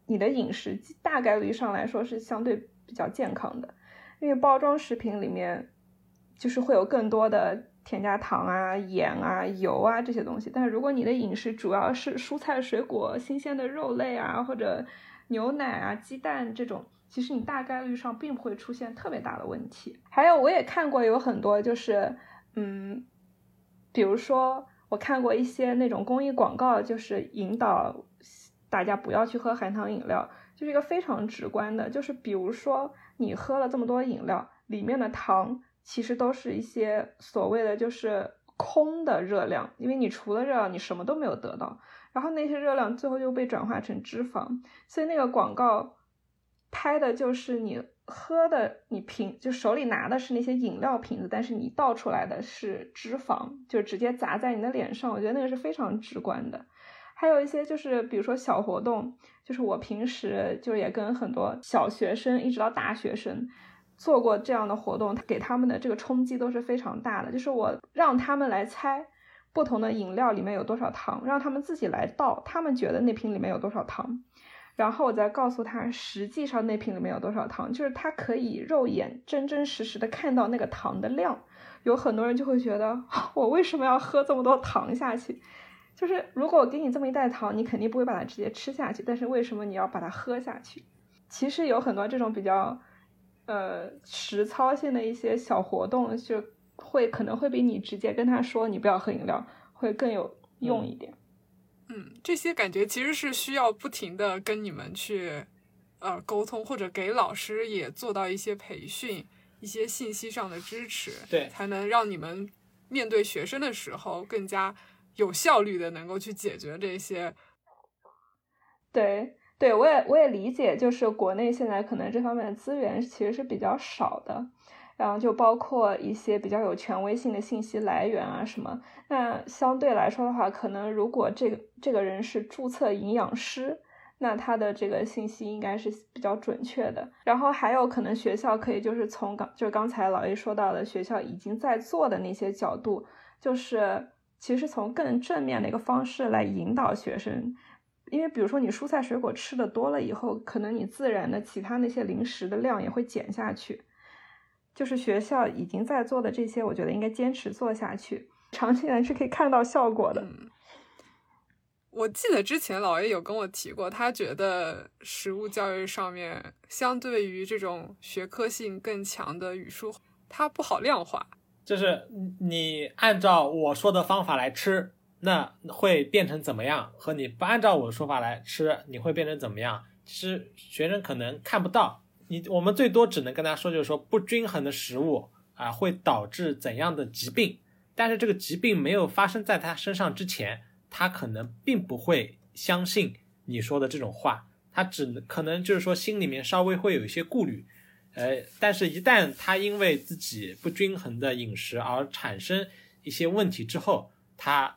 S3: 你的饮食大概率上来说是相对比较健康的，因为包装食品里面就是会有更多的添加糖啊、盐啊、油啊这些东西。但是如果你的饮食主要是蔬菜、水果、新鲜的肉类啊，或者牛奶啊、鸡蛋这种，其实你大概率上并不会出现特别大的问题。还有，我也看过有很多就是，嗯，比如说我看过一些那种公益广告，就是引导。大家不要去喝含糖饮料，就是一个非常直观的，就是比如说你喝了这么多饮料，里面的糖其实都是一些所谓的就是空的热量，因为你除了热量你什么都没有得到，然后那些热量最后又被转化成脂肪，所以那个广告拍的就是你喝的，你瓶就手里拿的是那些饮料瓶子，但是你倒出来的是脂肪，就直接砸在你的脸上，我觉得那个是非常直观的。还有一些就是，比如说小活动，就是我平时就也跟很多小学生一直到大学生做过这样的活动，给他们的这个冲击都是非常大的。就是我让他们来猜不同的饮料里面有多少糖，让他们自己来倒，他们觉得那瓶里面有多少糖，然后我再告诉他实际上那瓶里面有多少糖，就是他可以肉眼真真实实的看到那个糖的量。有很多人就会觉得，我为什么要喝这么多糖下去？就是如果我给你这么一袋糖，你肯定不会把它直接吃下去。但是为什么你要把它喝下去？其实有很多这种比较，呃，实操性的一些小活动，就会可能会比你直接跟他说你不要喝饮料会更有用一点。
S2: 嗯，这些感觉其实是需要不停的跟你们去，呃，沟通，或者给老师也做到一些培训，一些信息上的支持，
S4: 对，
S2: 才能让你们面对学生的时候更加。有效率的能够去解决这些，
S3: 对对，我也我也理解，就是国内现在可能这方面的资源其实是比较少的，然后就包括一些比较有权威性的信息来源啊什么。那相对来说的话，可能如果这个这个人是注册营养师，那他的这个信息应该是比较准确的。然后还有可能学校可以就是从刚就刚才老 A 说到的学校已经在做的那些角度，就是。其实从更正面的一个方式来引导学生，因为比如说你蔬菜水果吃的多了以后，可能你自然的其他那些零食的量也会减下去。就是学校已经在做的这些，我觉得应该坚持做下去，长期来是可以看到效果的。
S2: 我记得之前老爷有跟我提过，他觉得食物教育上面相对于这种学科性更强的语数，它不好量化。
S4: 就是你按照我说的方法来吃，那会变成怎么样？和你不按照我的说法来吃，你会变成怎么样？其实学生可能看不到。你我们最多只能跟他说，就是说不均衡的食物啊会导致怎样的疾病，但是这个疾病没有发生在他身上之前。他可能并不会相信你说的这种话，他只可能就是说心里面稍微会有一些顾虑，呃，但是，一旦他因为自己不均衡的饮食而产生一些问题之后，他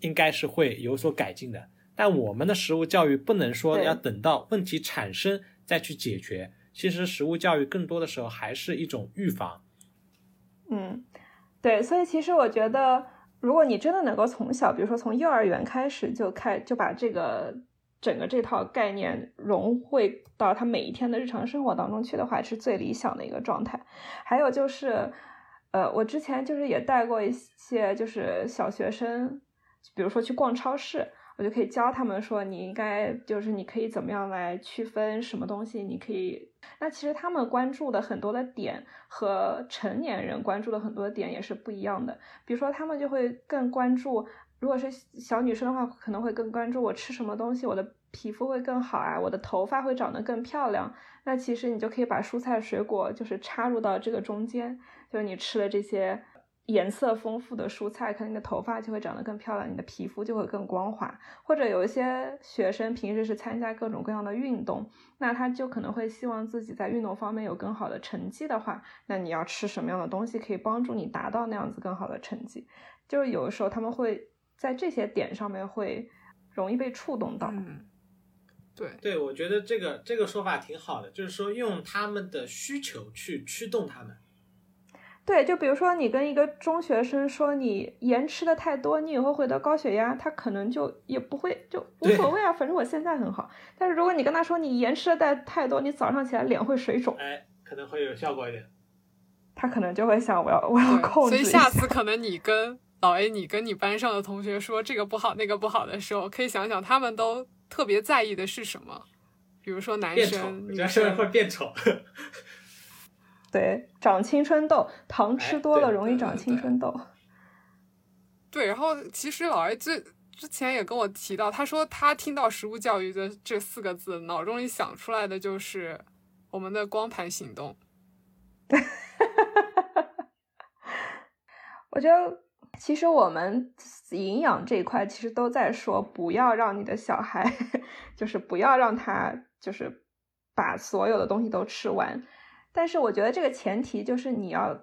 S4: 应该是会有所改进的。但我们的食物教育不能说要等到问题产生再去解决，其实食物教育更多的时候还是一种预防。
S3: 嗯，对，所以其实我觉得。如果你真的能够从小，比如说从幼儿园开始就开就把这个整个这套概念融汇到他每一天的日常生活当中去的话，是最理想的一个状态。还有就是，呃，我之前就是也带过一些就是小学生，比如说去逛超市。我就可以教他们说，你应该就是你可以怎么样来区分什么东西，你可以。那其实他们关注的很多的点和成年人关注的很多的点也是不一样的。比如说，他们就会更关注，如果是小女生的话，可能会更关注我吃什么东西，我的皮肤会更好啊，我的头发会长得更漂亮。那其实你就可以把蔬菜水果就是插入到这个中间，就是你吃了这些。颜色丰富的蔬菜，可能你的头发就会长得更漂亮，你的皮肤就会更光滑。或者有一些学生平时是参加各种各样的运动，那他就可能会希望自己在运动方面有更好的成绩的话，那你要吃什么样的东西可以帮助你达到那样子更好的成绩？就是有的时候他们会在这些点上面会容易被触动到。
S2: 嗯，对
S4: 对，我觉得这个这个说法挺好的，就是说用他们的需求去驱动他们。
S3: 对，就比如说你跟一个中学生说你盐吃的太多，你以后会得高血压，他可能就也不会就无所谓啊，反正我现在很好。但是如果你跟他说你盐吃的太太多，你早上起来脸会水肿，
S4: 哎，可能会有效果一点。
S3: 他可能就会想我要我要控
S2: 制。所以下次可能你跟老 A，你跟你班上的同学说这个不好那个不好的时候，可以想想他们都特别在意的是什么，比如说男生女生
S4: 会变丑。
S3: 对，长青春痘，糖吃多了容易长青春痘。
S2: 对，然后其实老爷最之前也跟我提到，他说他听到食物教育的这四个字，脑中里想出来的就是我们的光盘行动。
S3: 我觉得其实我们营养这一块其实都在说，不要让你的小孩，就是不要让他就是把所有的东西都吃完。但是我觉得这个前提就是你要，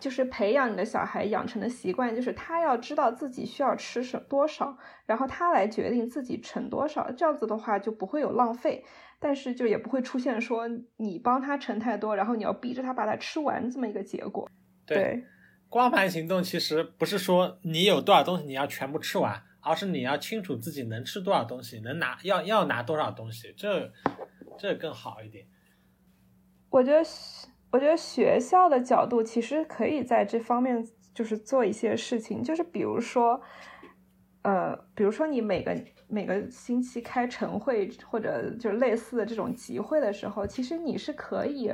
S3: 就是培养你的小孩养成的习惯，就是他要知道自己需要吃什多少，然后他来决定自己盛多少，这样子的话就不会有浪费，但是就也不会出现说你帮他盛太多，然后你要逼着他把它吃完这么一个结果。
S4: 对，光盘行动其实不是说你有多少东西你要全部吃完，而是你要清楚自己能吃多少东西，能拿要要拿多少东西，这这更好一点。
S3: 我觉得，我觉得学校的角度其实可以在这方面就是做一些事情，就是比如说，呃，比如说你每个每个星期开晨会或者就是类似的这种集会的时候，其实你是可以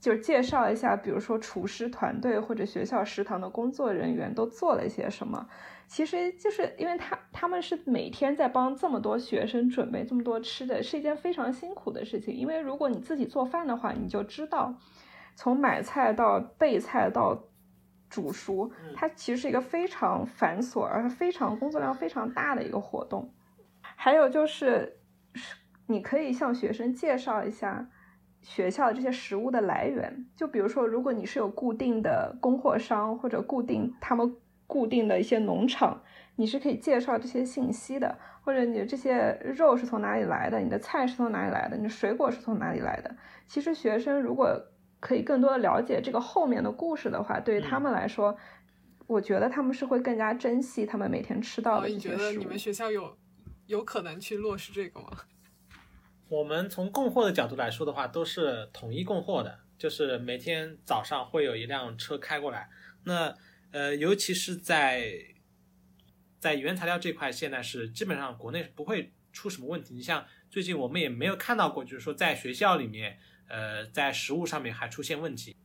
S3: 就是介绍一下，比如说厨师团队或者学校食堂的工作人员都做了一些什么。其实就是因为他他们是每天在帮这么多学生准备这么多吃的，是一件非常辛苦的事情。因为如果你自己做饭的话，你就知道，从买菜到备菜到煮熟，它其实是一个非常繁琐而且非常工作量非常大的一个活动。还有就是，你可以向学生介绍一下学校的这些食物的来源。就比如说，如果你是有固定的供货商或者固定他们。固定的一些农场，你是可以介绍这些信息的，或者你的这些肉是从哪里来的，你的菜是从哪里来的，你的水果是从哪里来的。其实学生如果可以更多的了解这个后面的故事的话，对于他们来说，我觉得他们是会更加珍惜他们每天吃到的这些
S2: 食物。你觉得你们学校有有可能去落实这个吗？
S4: 我们从供货的角度来说的话，都是统一供货的，就是每天早上会有一辆车开过来。那呃，尤其是在在原材料这块，现在是基本上国内是不会出什么问题。你像最近我们也没有看到过，就是说在学校里面，呃，在食物上面还出现问题。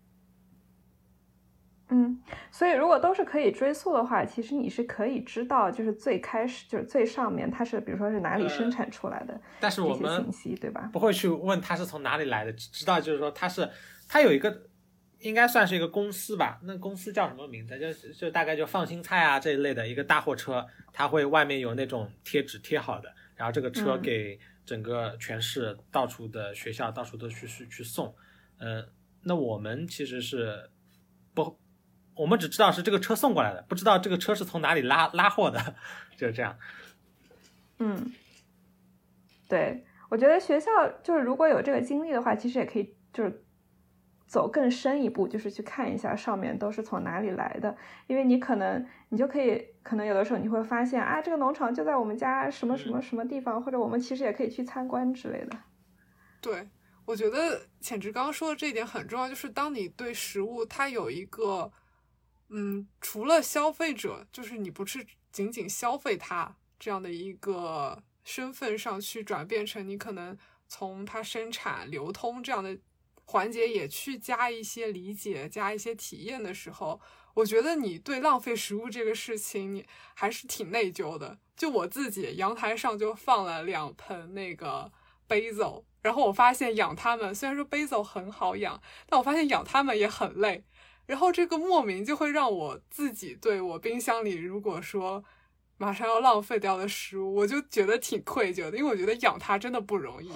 S3: 嗯，所以如果都是可以追溯的话，其实你是可以知道，就是最开始就是最上面它是，比如说是哪里生产出来的，
S4: 但是我们
S3: 信息对吧？
S4: 不会去问它是从哪里来的，只知道就是说它是它有一个应该算是一个公司吧，那公司叫什么名字？就就大概就放心菜啊这一类的一个大货车，它会外面有那种贴纸贴好的，然后这个车给整个全市到处的学校到处都去去去送，嗯，那我们其实是不。我们只知道是这个车送过来的，不知道这个车是从哪里拉拉货的，就是这样。
S3: 嗯，对，我觉得学校就是如果有这个经历的话，其实也可以就是走更深一步，就是去看一下上面都是从哪里来的，因为你可能你就可以可能有的时候你会发现啊，这个农场就在我们家什么什么什么地方，或者我们其实也可以去参观之类的。
S2: 对，我觉得浅直刚刚说的这一点很重要，就是当你对食物它有一个。嗯，除了消费者，就是你不是仅仅消费它这样的一个身份上去转变成你可能从它生产、流通这样的环节也去加一些理解、加一些体验的时候，我觉得你对浪费食物这个事情你还是挺内疚的。就我自己阳台上就放了两盆那个 basil，然后我发现养它们虽然说 basil 很好养，但我发现养它们也很累。然后这个莫名就会让我自己对我冰箱里如果说马上要浪费掉的食物，我就觉得挺愧疚的，因为我觉得养它真的不容易。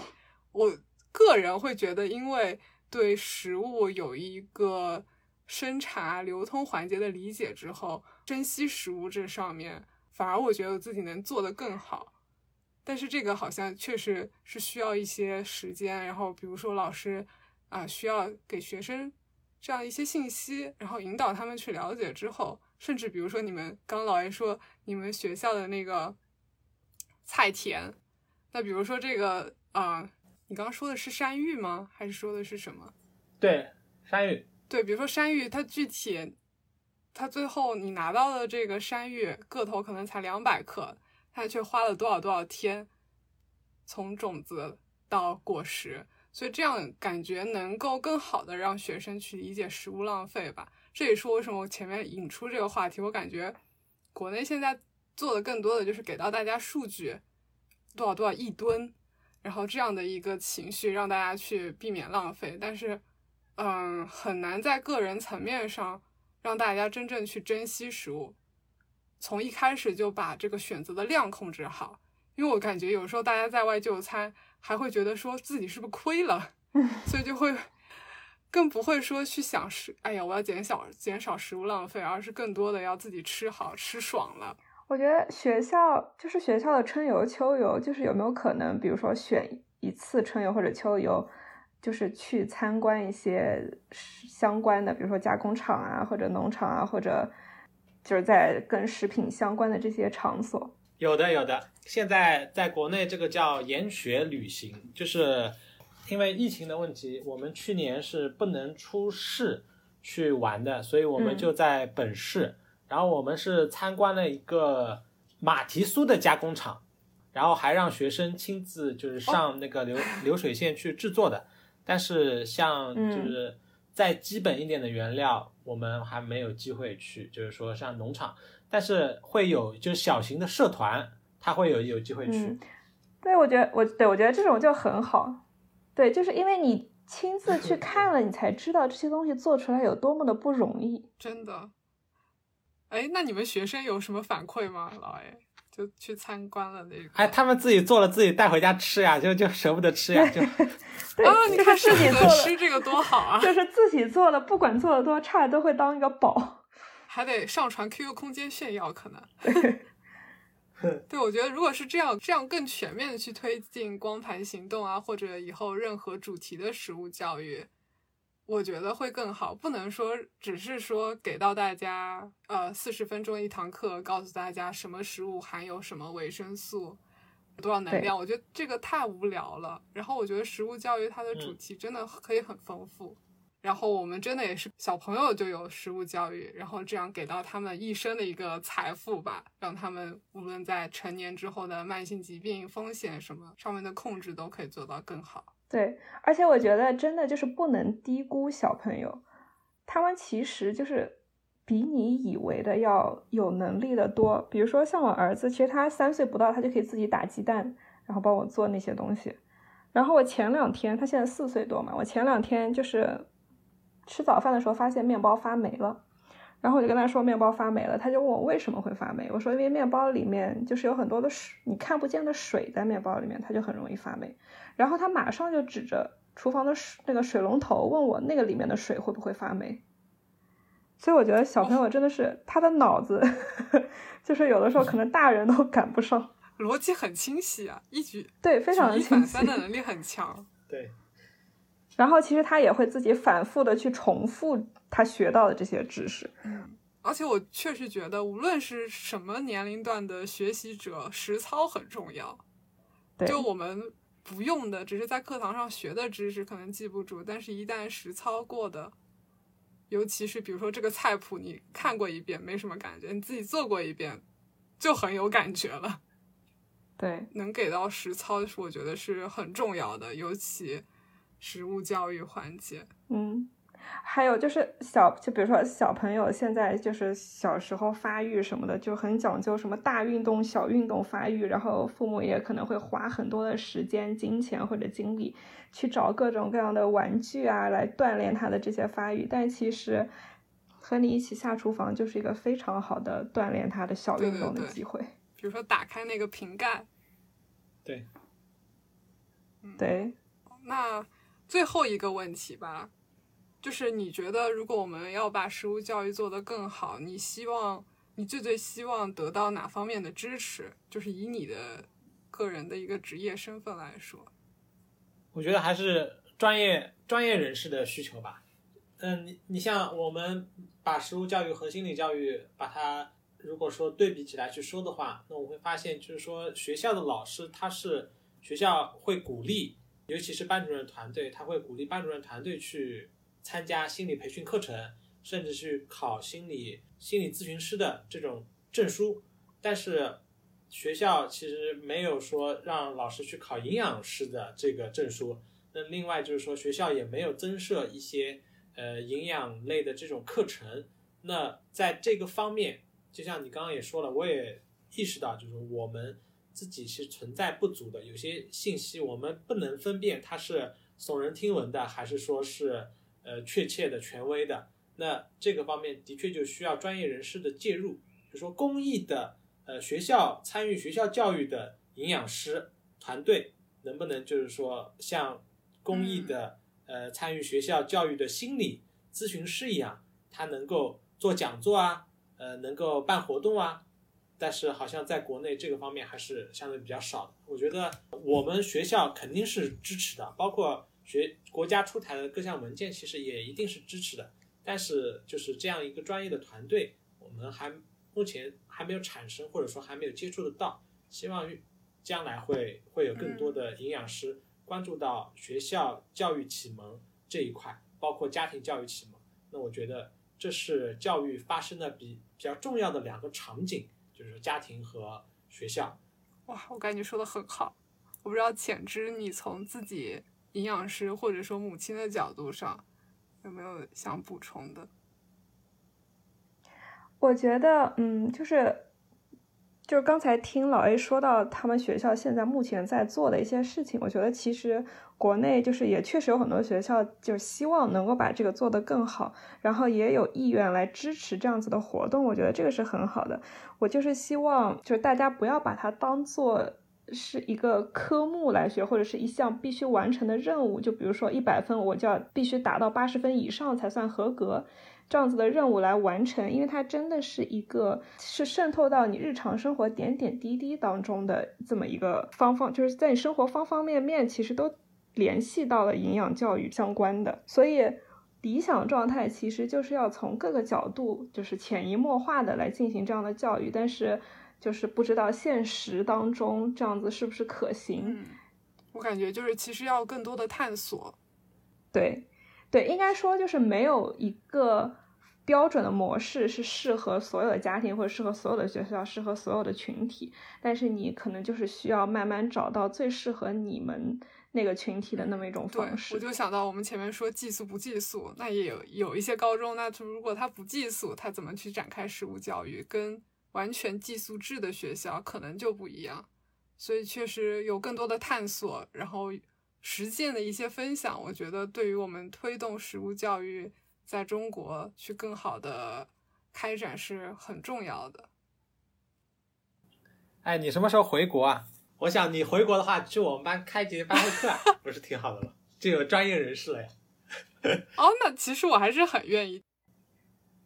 S2: 我个人会觉得，因为对食物有一个生产、流通环节的理解之后，珍惜食物这上面，反而我觉得自己能做得更好。但是这个好像确实是需要一些时间，然后比如说老师啊，需要给学生。这样一些信息，然后引导他们去了解之后，甚至比如说你们刚老爷说你们学校的那个菜田，那比如说这个啊，你刚刚说的是山芋吗？还是说的是什么？
S4: 对，山芋。
S2: 对，比如说山芋，它具体它最后你拿到的这个山芋个头可能才两百克，它却花了多少多少天从种子到果实。所以这样感觉能够更好的让学生去理解食物浪费吧。这也是为什么我前面引出这个话题。我感觉国内现在做的更多的就是给到大家数据，多少多少亿吨，然后这样的一个情绪让大家去避免浪费。但是，嗯，很难在个人层面上让大家真正去珍惜食物，从一开始就把这个选择的量控制好。因为我感觉有时候大家在外就餐。还会觉得说自己是不是亏了，所以就会更不会说去想食，哎呀，我要减少减少食物浪费，而是更多的要自己吃好吃爽了。
S3: 我觉得学校就是学校的春游、秋游，就是有没有可能，比如说选一次春游或者秋游，就是去参观一些相关的，比如说加工厂啊，或者农场啊，或者就是在跟食品相关的这些场所。
S4: 有的，有的。现在在国内，这个叫研学旅行，就是因为疫情的问题，我们去年是不能出市去玩的，所以我们就在本市。然后我们是参观了一个马蹄酥的加工厂，然后还让学生亲自就是上那个流流水线去制作的。但是像就是再基本一点的原料，我们还没有机会去，就是说像农场。但是会有就是小型的社团，他会有有机会去。
S3: 对，我觉得我对我觉得这种就很好。对，就是因为你亲自去看了，你才知道这些东西做出来有多么的不容易。
S2: 真的。哎，那你们学生有什么反馈吗？老 A 就去参观了那个。
S4: 哎，他们自己做了，自己带回家吃呀，就就舍不得吃呀，就。
S3: 啊，
S2: 你看
S3: 自己做
S2: 吃这个多好啊！
S3: 就是自己做的，不管做的多差，都会当一个宝。
S2: 还得上传 QQ 空间炫耀，可能。对，我觉得如果是这样，这样更全面的去推进光盘行动啊，或者以后任何主题的食物教育，我觉得会更好。不能说只是说给到大家，呃，四十分钟一堂课，告诉大家什么食物含有什么维生素，多少能量？我觉得这个太无聊了。然后我觉得食物教育它的主题真的可以很丰富。然后我们真的也是小朋友就有食物教育，然后这样给到他们一生的一个财富吧，让他们无论在成年之后的慢性疾病风险什么上面的控制都可以做到更好。
S3: 对，而且我觉得真的就是不能低估小朋友，他们其实就是比你以为的要有能力的多。比如说像我儿子，其实他三岁不到，他就可以自己打鸡蛋，然后帮我做那些东西。然后我前两天，他现在四岁多嘛，我前两天就是。吃早饭的时候发现面包发霉了，然后我就跟他说面包发霉了，他就问我为什么会发霉，我说因为面包里面就是有很多的水，你看不见的水在面包里面，它就很容易发霉。然后他马上就指着厨房的水那个水龙头问我那个里面的水会不会发霉。所以我觉得小朋友真的是他的脑子，就是有的时候可能大人都赶不上，
S2: 逻辑很清晰啊，一举
S3: 对非常
S2: 举一反三的能力很强，
S4: 对。
S3: 然后其实他也会自己反复的去重复他学到的这些知识。
S2: 嗯，而且我确实觉得，无论是什么年龄段的学习者，实操很重要。
S3: 对，
S2: 就我们不用的，只是在课堂上学的知识可能记不住，但是一旦实操过的，尤其是比如说这个菜谱，你看过一遍没什么感觉，你自己做过一遍就很有感觉了。
S3: 对，
S2: 能给到实操，我觉得是很重要的，尤其。食物教育环节，
S3: 嗯，还有就是小，就比如说小朋友现在就是小时候发育什么的就很讲究，什么大运动、小运动发育，然后父母也可能会花很多的时间、金钱或者精力去找各种各样的玩具啊来锻炼他的这些发育，但其实和你一起下厨房就是一个非常好的锻炼他的小运动的机会。
S2: 比如说打开那个瓶盖，
S4: 对，
S3: 对，
S2: 那。最后一个问题吧，就是你觉得如果我们要把食物教育做得更好，你希望你最最希望得到哪方面的支持？就是以你的个人的一个职业身份来说，
S4: 我觉得还是专业专业人士的需求吧。嗯，你你像我们把食物教育和心理教育把它如果说对比起来去说的话，那我会发现就是说学校的老师他是学校会鼓励。尤其是班主任团队，他会鼓励班主任团队去参加心理培训课程，甚至去考心理心理咨询师的这种证书。但是学校其实没有说让老师去考营养师的这个证书。那另外就是说，学校也没有增设一些呃营养类的这种课程。那在这个方面，就像你刚刚也说了，我也意识到，就是我们。自己是存在不足的，有些信息我们不能分辨它是耸人听闻的，还是说是呃确切的、权威的。那这个方面的确就需要专业人士的介入，就说公益的呃学校参与学校教育的营养师团队，能不能就是说像公益的呃参与学校教育的心理咨询师一样，他能够做讲座啊，呃能够办活动啊。但是好像在国内这个方面还是相对比较少的。我觉得我们学校肯定是支持的，包括学国家出台的各项文件，其实也一定是支持的。但是就是这样一个专业的团队，我们还目前还没有产生，或者说还没有接触得到。希望将来会会有更多的营养师关注到学校教育启蒙这一块，包括家庭教育启蒙。那我觉得这是教育发生的比比较重要的两个场景。就是家庭和学校，
S2: 哇，我感觉说的很好。我不知道浅之，你从自己营养师或者说母亲的角度上，有没有想补充的？
S3: 我觉得，嗯，就是。就是刚才听老 A 说到他们学校现在目前在做的一些事情，我觉得其实国内就是也确实有很多学校就希望能够把这个做得更好，然后也有意愿来支持这样子的活动，我觉得这个是很好的。我就是希望就是大家不要把它当做是一个科目来学，或者是一项必须完成的任务，就比如说一百分我就要必须达到八十分以上才算合格。这样子的任务来完成，因为它真的是一个是渗透到你日常生活点点滴滴当中的这么一个方方，就是在你生活方方面面，其实都联系到了营养教育相关的。所以理想状态其实就是要从各个角度，就是潜移默化的来进行这样的教育。但是就是不知道现实当中这样子是不是可行。
S2: 嗯，我感觉就是其实要更多的探索。
S3: 对，对，应该说就是没有一个标准的模式是适合所有的家庭或者适合所有的学校、适合所有的群体，但是你可能就是需要慢慢找到最适合你们。那个群体的那么一种方式，
S2: 我就想到我们前面说寄宿不寄宿，那也有有一些高中，那如果他不寄宿，他怎么去展开实物教育？跟完全寄宿制的学校可能就不一样，所以确实有更多的探索，然后实践的一些分享，我觉得对于我们推动食物教育在中国去更好的开展是很重要的。
S4: 哎，你什么时候回国啊？我想你回国的话，去我们班开节班会课，不是挺好的吗？就有专业人士了呀。
S2: 哦，那其实我还是很愿意。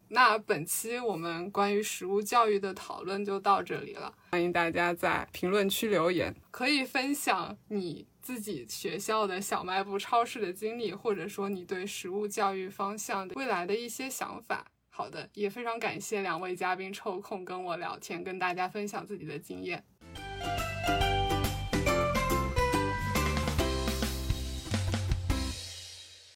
S2: 那本期我们关于食物教育的讨论就到这里了，欢迎大家在评论区留言，可以分享你自己学校的小卖部超市的经历，或者说你对食物教育方向的未来的一些想法。好的，也非常感谢两位嘉宾抽空跟我聊天，跟大家分享自己的经验。